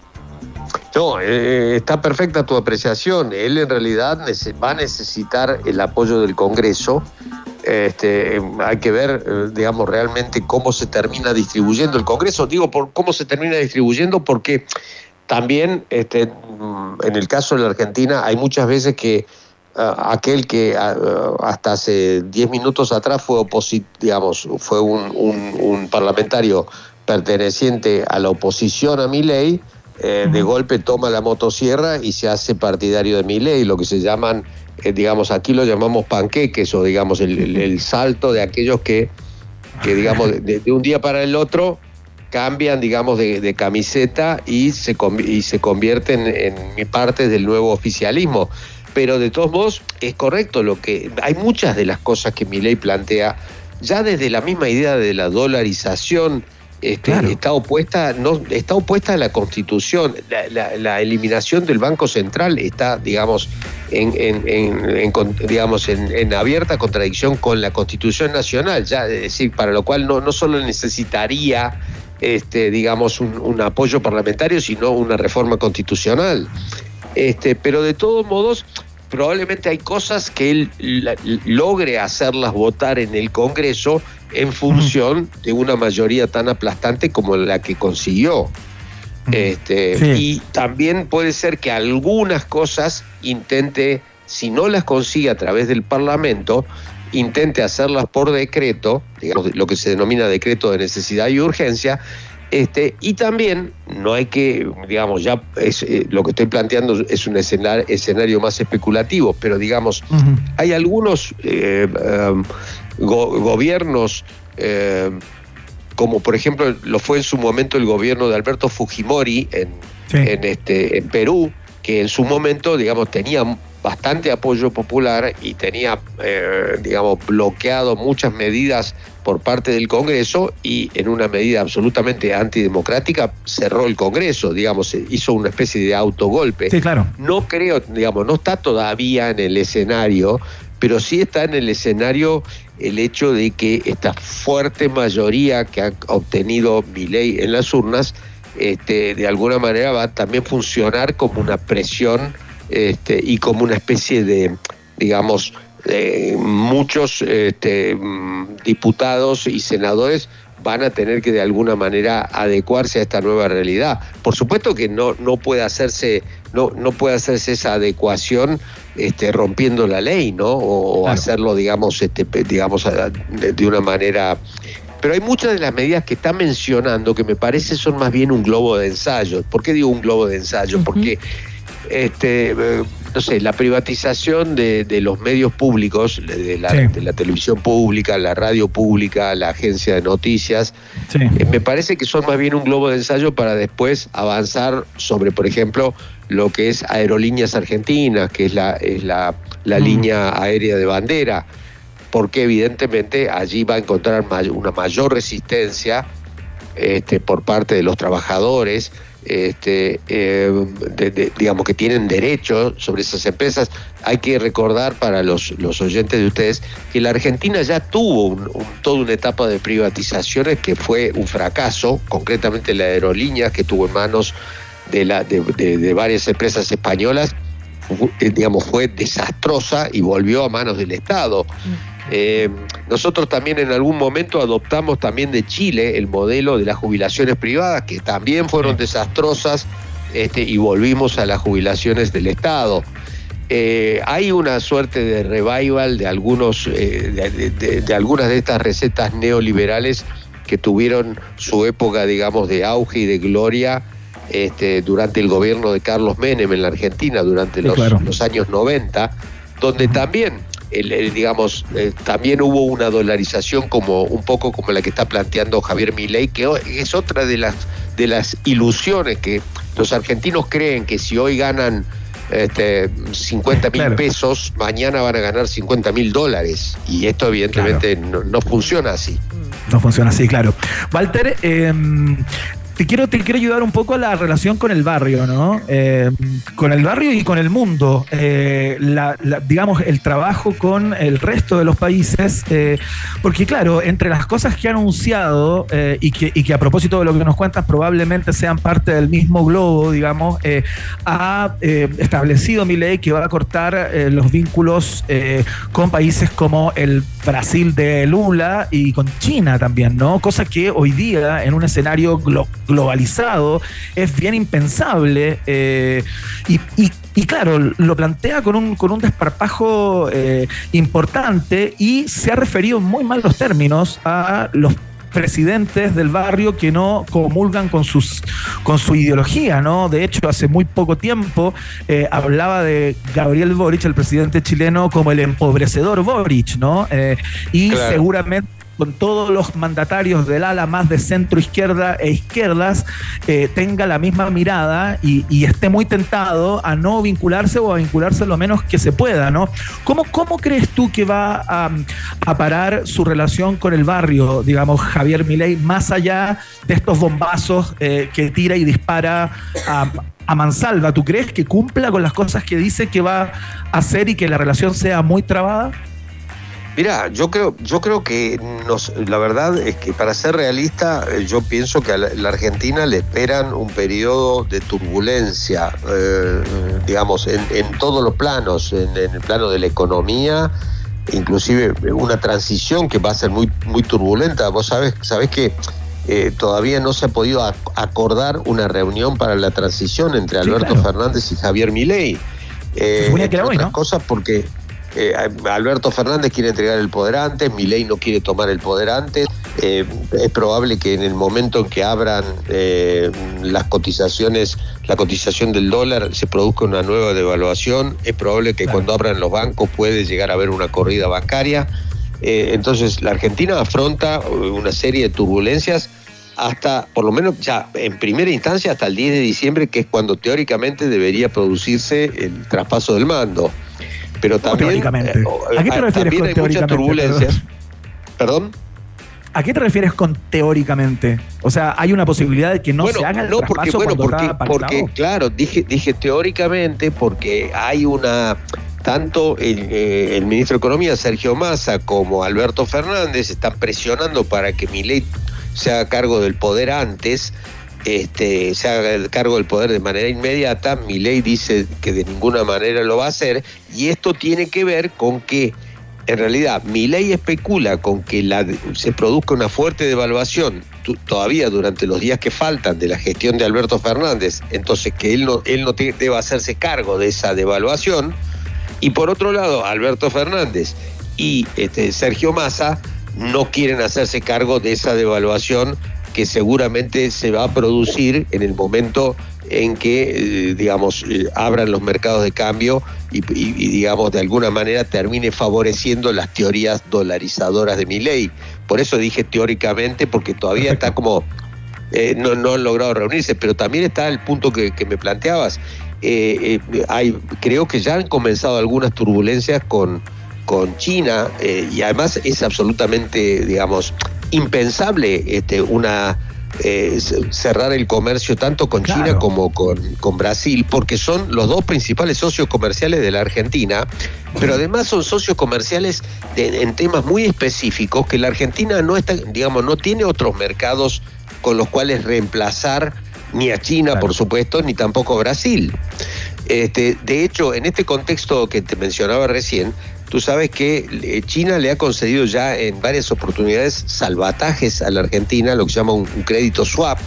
No, eh, está perfecta tu apreciación. Él en realidad va a necesitar el apoyo del Congreso. Este, eh, hay que ver, eh, digamos, realmente cómo se termina distribuyendo el Congreso. Digo, por cómo se termina distribuyendo, porque también este, mm, en el caso de la Argentina hay muchas veces que aquel que hasta hace 10 minutos atrás fue oposi- digamos, fue un, un- un parlamentario perteneciente a la oposición a mi ley, eh, de golpe toma la motosierra y se hace partidario de mi ley, lo que se llaman, eh, digamos, aquí lo llamamos panqueques o digamos el, el- el salto de aquellos que, que digamos, de, de un día para el otro cambian, digamos, de, de camiseta y se, y se convierten en mi parte del nuevo oficialismo. Pero de todos modos es correcto lo que hay muchas de las cosas que mi ley plantea ya desde la misma idea de la dolarización este, está opuesta no está opuesta a la Constitución. La, la- la eliminación del Banco Central está digamos en, en- en- en con- digamos en, en abierta contradicción con la Constitución Nacional ya es decir para lo cual no no solo necesitaría este digamos un, un apoyo parlamentario sino una reforma constitucional este, pero de todos modos, probablemente hay cosas que él la- logre hacerlas votar en el Congreso en función de una mayoría tan aplastante como la que consiguió. Este, Sí. Y también puede ser que algunas cosas intente, si no las consigue a través del Parlamento, intente hacerlas por decreto, digamos, lo que se denomina decreto de necesidad y urgencia, este, y también no hay que, digamos, ya es, eh, lo que estoy planteando es un escenario, escenario más especulativo, pero digamos, hay algunos eh, um, go- gobiernos, eh, como por ejemplo lo fue en su momento el gobierno de Alberto Fujimori en, en, este, en Perú, que en su momento, digamos, tenía bastante apoyo popular y tenía, eh, digamos, bloqueado muchas medidas por parte del Congreso y en una medida absolutamente antidemocrática cerró el Congreso, digamos, hizo una especie de autogolpe. Sí, claro. No creo, digamos, no está todavía en el escenario, pero sí está en el escenario el hecho de que esta fuerte mayoría que ha obtenido Milei en las urnas este, de alguna manera va a también funcionar como una presión este, y como una especie de, digamos, eh, muchos este, mm, diputados y senadores van a tener que de alguna manera adecuarse a esta nueva realidad. Por supuesto que no, no puede hacerse, no, no puede hacerse esa adecuación este, rompiendo la ley, ¿no? O, hacerlo, digamos, este, digamos, de, de una manera pero hay muchas de las medidas que está mencionando que me parece son más bien un globo de ensayo. ¿Por qué digo un globo de ensayo? Porque este, eh, no sé, la privatización de, los medios públicos, de la, televisión pública, la radio pública, la agencia de noticias, eh, me parece que son más bien un globo de ensayo para después avanzar sobre, por ejemplo, lo que es Aerolíneas Argentinas, que es la, es la, la mm. línea aérea de bandera porque evidentemente allí va a encontrar una mayor resistencia este, por parte de los trabajadores, este, eh, digamos que tienen derecho sobre esas empresas. Hay que recordar para los, los oyentes de ustedes que la Argentina ya tuvo toda una etapa de privatizaciones que fue un fracaso, concretamente la aerolínea que tuvo en manos de, la, de varias empresas españolas, eh, digamos, fue desastrosa y volvió a manos del Estado. Eh, nosotros también en algún momento adoptamos también de Chile el modelo de las jubilaciones privadas, que también fueron desastrosas, este, y volvimos a las jubilaciones del Estado. Eh, hay una suerte de revival de, algunos, eh, de, algunas de estas recetas neoliberales que tuvieron su época, digamos, de auge y de gloria este, durante el gobierno de Carlos Menem en la Argentina, durante los, los años 90, donde también el, digamos, eh, también hubo una dolarización como un poco como la que está planteando Javier Milei, que es otra de las de las ilusiones que los argentinos creen que si hoy ganan este, 50 mil pesos, mañana van a ganar 50 mil dólares. Y esto evidentemente no, funciona así. No funciona así, claro. Walter, eh, te quiero, te quiero ayudar un poco a la relación con el barrio, ¿no? Eh, con el barrio y con el mundo. Eh, digamos, el trabajo con el resto de los países. Eh, porque, claro, entre las cosas que ha anunciado y, que, a propósito de lo que nos cuentas probablemente sean parte del mismo globo, digamos, ha establecido mi ley que va a cortar los vínculos con países como el Brasil de Lula y con China también, ¿no? Cosa que hoy día en un escenario global globalizado, es bien impensable. Eh, y, claro, lo plantea con un, con un desparpajo eh, importante y se ha referido en muy malos términos a los presidentes del barrio que no comulgan con sus con su ideología, ¿no? De hecho, hace muy poco tiempo eh, hablaba de Gabriel Boric, el presidente chileno, como el empobrecedor Boric, ¿no? y seguramente con todos los mandatarios del ala más de centro izquierda e izquierdas eh, tenga la misma mirada y, esté muy tentado a no vincularse o a vincularse lo menos que se pueda, ¿no? ¿Cómo, cómo crees tú que va a, parar su relación con el barrio, digamos, Javier Milei, más allá de estos bombazos eh, que tira y dispara a, a mansalva? ¿Tú crees que cumpla con las cosas que dice que va a hacer y que la relación sea muy trabada? Mira, yo creo, yo creo que nos, la verdad es que para ser realista, eh, yo pienso que a la, Argentina le esperan un periodo de turbulencia, eh, digamos, en, todos los planos, en, el plano de la economía, inclusive una transición que va a ser muy, muy turbulenta. Vos sabés, sabés que eh, todavía no se ha podido acordar una reunión para la transición entre Alberto Fernández y Javier Milei. Eh, que otras cosas porque eh, Alberto Fernández quiere entregar el poder antes, Milei no quiere tomar el poder antes. Eh, es probable que en el momento en que abran eh, las cotizaciones, la cotización del dólar, se produzca una nueva devaluación. Es probable que cuando abran los bancos puede llegar a haber una corrida bancaria. entonces, la Argentina afronta una serie de turbulencias hasta, por lo menos ya en primera instancia, hasta el 10 de diciembre, que es cuando teóricamente debería producirse el traspaso del mando. Pero también. Teóricamente. Eh, ¿A qué te refieres con hay muchas turbulencias. ¿Perdón? ¿A qué te refieres con teóricamente? O sea, hay una posibilidad de que no se haga el no, porque, bueno, porque, porque claro, dije, dije teóricamente porque hay una tanto el, eh, el, ministro de Economía, Sergio Massa, como Alberto Fernández están presionando para que Milei se haga cargo del poder antes, este, se haga el cargo del poder de manera inmediata, mi ley dice que de ninguna manera lo va a hacer, y esto tiene que ver con que en realidad mi ley especula con que se produzca una fuerte devaluación todavía durante los días que faltan de la gestión de Alberto Fernández, entonces que él no, él no deba hacerse cargo de esa devaluación, y por otro lado, Alberto Fernández y este, Sergio Massa no quieren hacerse cargo de esa devaluación que seguramente se va a producir en el momento en que, eh, digamos, eh, abran los mercados de cambio y, digamos, de alguna manera termine favoreciendo las teorías dolarizadoras de mi ley. Por eso dije teóricamente, porque todavía está como, eh, no, no han logrado reunirse, pero también está el punto que, me planteabas. hay, creo que ya han comenzado algunas turbulencias con, con China y además es absolutamente, digamos, impensable este, una eh, cerrar el comercio tanto con China como con, con, Brasil, porque son los dos principales socios comerciales de la Argentina, pero además son socios comerciales en temas muy específicos que la Argentina no está, digamos, no tiene otros mercados con los cuales reemplazar ni a China, por supuesto, ni tampoco a Brasil. Este, de hecho, en este contexto que te mencionaba recién, Tú sabes que eh, China le ha concedido ya en varias oportunidades salvatajes a la Argentina, lo que se llama un, crédito swap.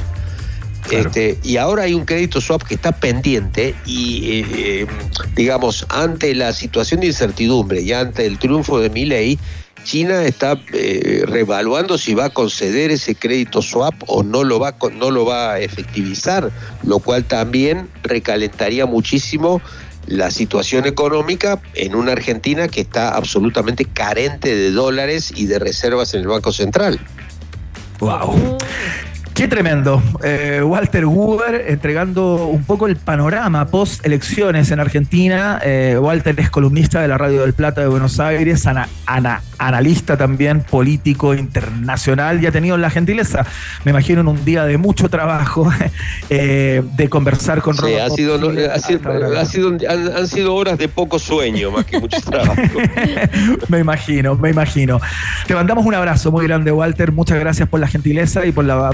Este, y ahora hay un crédito swap que está pendiente y, eh, eh, digamos, ante la situación de incertidumbre y ante el triunfo de ley, China está reevaluando si va a conceder ese crédito swap o no lo, va, no lo va a efectivizar, lo cual también recalentaría muchísimo la situación económica en una Argentina que está absolutamente carente de dólares y de reservas en el Banco Central. Wow. Qué tremendo. Eh, Walter Huber entregando un poco el panorama post elecciones en Argentina. Eh, Walter es columnista de la Radio del Plata de Buenos Aires, analista también político internacional y ha tenido la gentileza, me imagino, en un día de mucho trabajo, eh, de conversar con sí, ha sido, ha sido, han, sido horas de poco sueño más que mucho trabajo. me imagino, me imagino. Te mandamos un abrazo muy grande, Walter. Muchas gracias por la gentileza y por la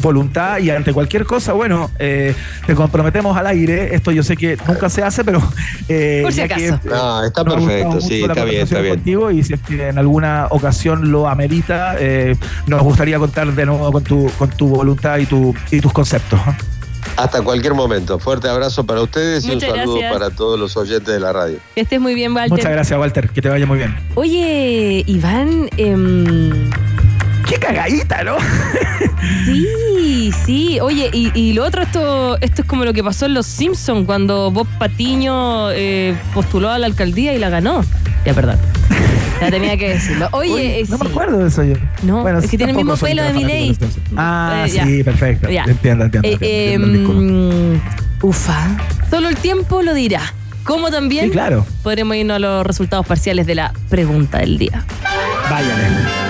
voluntad y ante cualquier cosa, bueno, eh, te comprometemos al aire. Esto yo sé que nunca se hace, pero. Eh, Por si acaso. no, está perfecto, sí, está bien, está bien. Contigo y si es que en alguna ocasión lo amerita, eh, nos gustaría contar de nuevo con tu, con tu voluntad y, tu, y tus conceptos. Hasta cualquier momento. Fuerte abrazo para ustedes y un saludo para todos los oyentes de la radio. Que estés muy bien, Walter. Muchas gracias, Walter. Que te vaya muy bien. Oye, Iván. Eh qué cagadita, ¿no? Sí, sí. Oye, y, lo otro, esto, esto es como lo que pasó en Los Simpsons cuando Bob Patiño eh, postuló a la alcaldía y la ganó. Ya, perdón. Ya tenía que decirlo. Oye, no me acuerdo de eso yo. No, es que tiene el mismo pelo de mi ley. Ah, eh, sí, perfecto. Entiendo, entiendo. Eh, em, ufa. Solo el tiempo lo dirá. Como también sí, claro. podremos irnos a los resultados parciales de la pregunta del día. Váyale.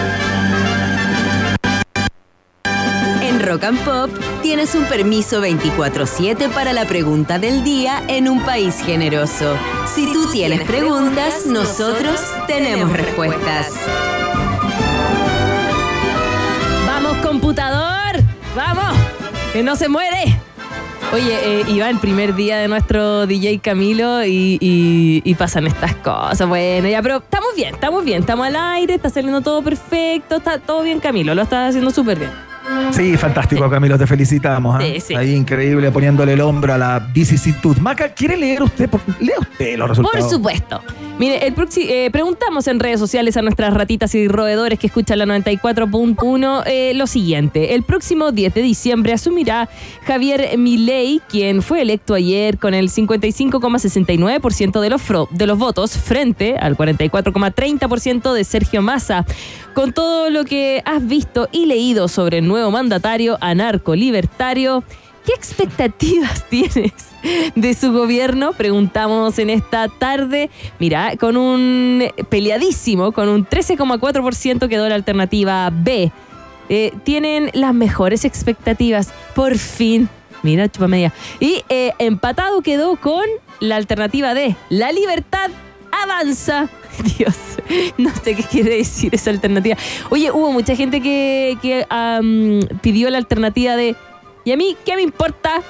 Rock and Pop tienes un permiso 24/7 para la pregunta del día en un país generoso. Si tú tienes preguntas, nosotros tenemos respuestas. Vamos computador, vamos, que no se muere. Oye, eh, Iván, primer día de nuestro DJ Camilo y, pasan estas cosas. Bueno, ya, pero estamos bien, estamos bien, estamos al aire, está saliendo todo perfecto, está todo bien, Camilo, lo estás haciendo súper bien. Sí, fantástico, Camilo, te felicitamos. ¿eh? Ahí increíble poniéndole el hombro a la vicisitud. Maca, ¿quiere leer usted? Lea usted los resultados. Por supuesto. Mire, el eh, preguntamos en redes sociales a nuestras ratitas y roedores que escuchan la 94.1 eh, lo siguiente. El próximo 10 de diciembre asumirá Javier Milei, quien fue electo ayer con el 55,69% de los, de los votos frente al 44,30% de Sergio Massa. Con todo lo que has visto y leído sobre el nuevo mandatario anarco libertario, ¿qué expectativas tienes? de su gobierno? Preguntamos en esta tarde. Mira, con un peleadísimo, con un 13,4% quedó la alternativa B. Eh, tienen las mejores expectativas. Por fin. Mira, chupa media. Y eh, empatado quedó con la alternativa D. La libertad avanza. Dios, no sé qué quiere decir esa alternativa. Oye, hubo mucha gente que, pidió la alternativa de ¿Y a mí qué me importa?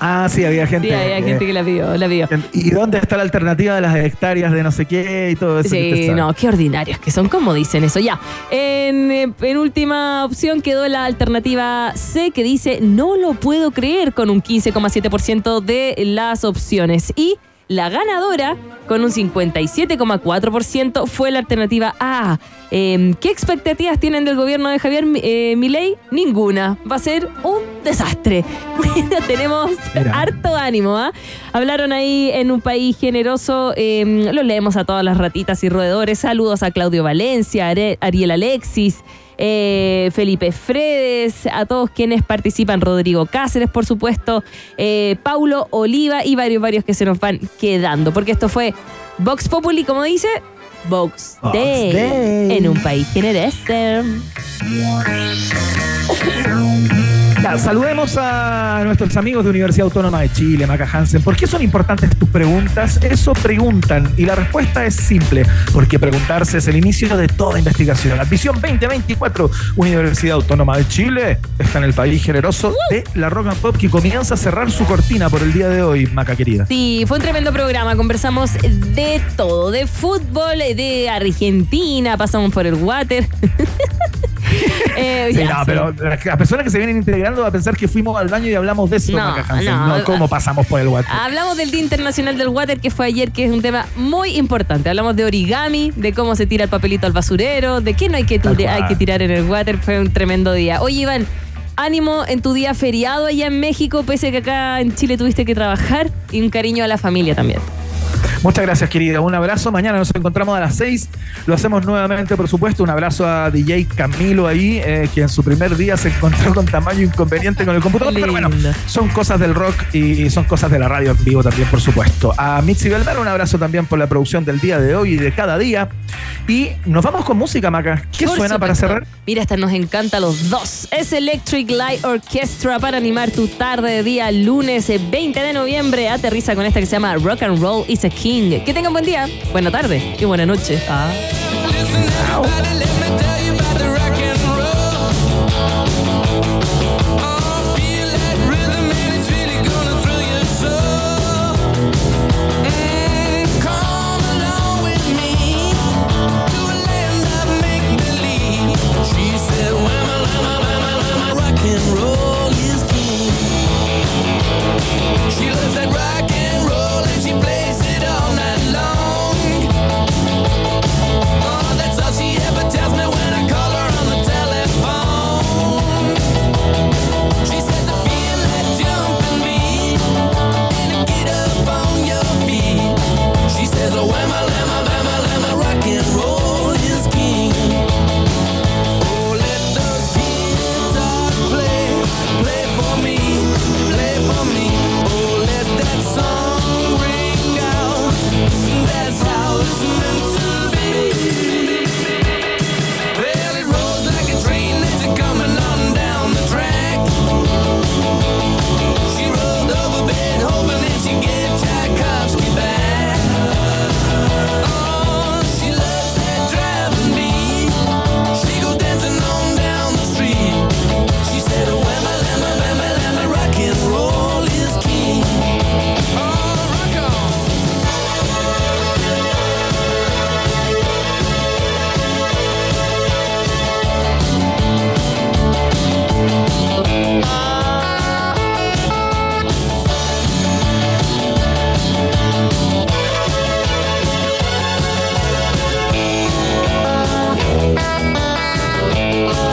Ah, sí, había gente. Sí, había gente eh, que la pidió, la. ¿Y dónde está la alternativa de las hectáreas de no sé qué y todo eso? que Sí, no, qué ordinarios que son, como dicen eso. Ya. En, eh, en última opción quedó la alternativa C que dice no lo puedo creer con un 15,7% de las opciones. Y la ganadora con un 57,4% fue la alternativa A. Eh, ¿Qué expectativas tienen del gobierno de Javier eh, Milei? Ninguna. Va a ser un desastre. Tenemos Mira. harto ánimo. ¿ah? Hablaron ahí en un país generoso. eh, lo leemos a todas las ratitas y roedores. Saludos a Claudio Valencia, Are- Ariel Alexis. eh, Felipe Fredes, a todos quienes participan, Rodrigo Cáceres, por supuesto, eh, Paulo Oliva y varios, varios que se nos van quedando, porque esto fue Vox Populi, como dice, Vox, Vox Day, Day. en un país generoso. Ya, saludemos a nuestros amigos de Universidad Autónoma de Chile, Maca Hansen. ¿Por qué son importantes tus preguntas? Eso preguntan. Y la respuesta es simple. Porque preguntarse es el inicio de toda investigación. Admisión 2024, Universidad Autónoma de Chile, está en el país generoso de la Rock and Pop que comienza a cerrar su cortina por el día de hoy, Maca querida. Sí, fue un tremendo programa. Conversamos de todo, de fútbol, de Argentina, pasamos por el water. Eh, ya, no, sí. pero las personas que se vienen integrando va a pensar que fuimos al baño y hablamos de eso, No, no. No, ¿cómo pasamos por el WhatsApp? Hablamos del Día Internacional del Water que fue ayer, que es un tema muy importante. Hablamos de origami, de cómo se tira el papelito al basurero, de qué no hay que, cual. hay que tirar en el water. Fue un tremendo día. Oye, Iván, ánimo en tu día feriado allá en México, pese a que acá en Chile tuviste que trabajar, y un cariño a la familia también. Muchas gracias, querida. Un abrazo. Mañana nos encontramos a las 6. Lo hacemos nuevamente, por supuesto. Un abrazo a DJ Camilo ahí, eh, que en su primer día se encontró con tamaño inconveniente con el computador. Pero bueno, son cosas del rock y son cosas de la radio en vivo también, por supuesto. A Mitzi Belmar, un abrazo también por la producción del día de hoy y de cada día. Y nos vamos con música, Maca. ¿Qué Por suena para cerrar? Mira, esta nos encanta a los dos. Es Electric Light Orchestra para animar tu tarde de día lunes eh, 20 de noviembre. Aterriza con esta que se llama Rock and Roll is a King. Que tengan buen día, buena tarde y buena noche. Ah.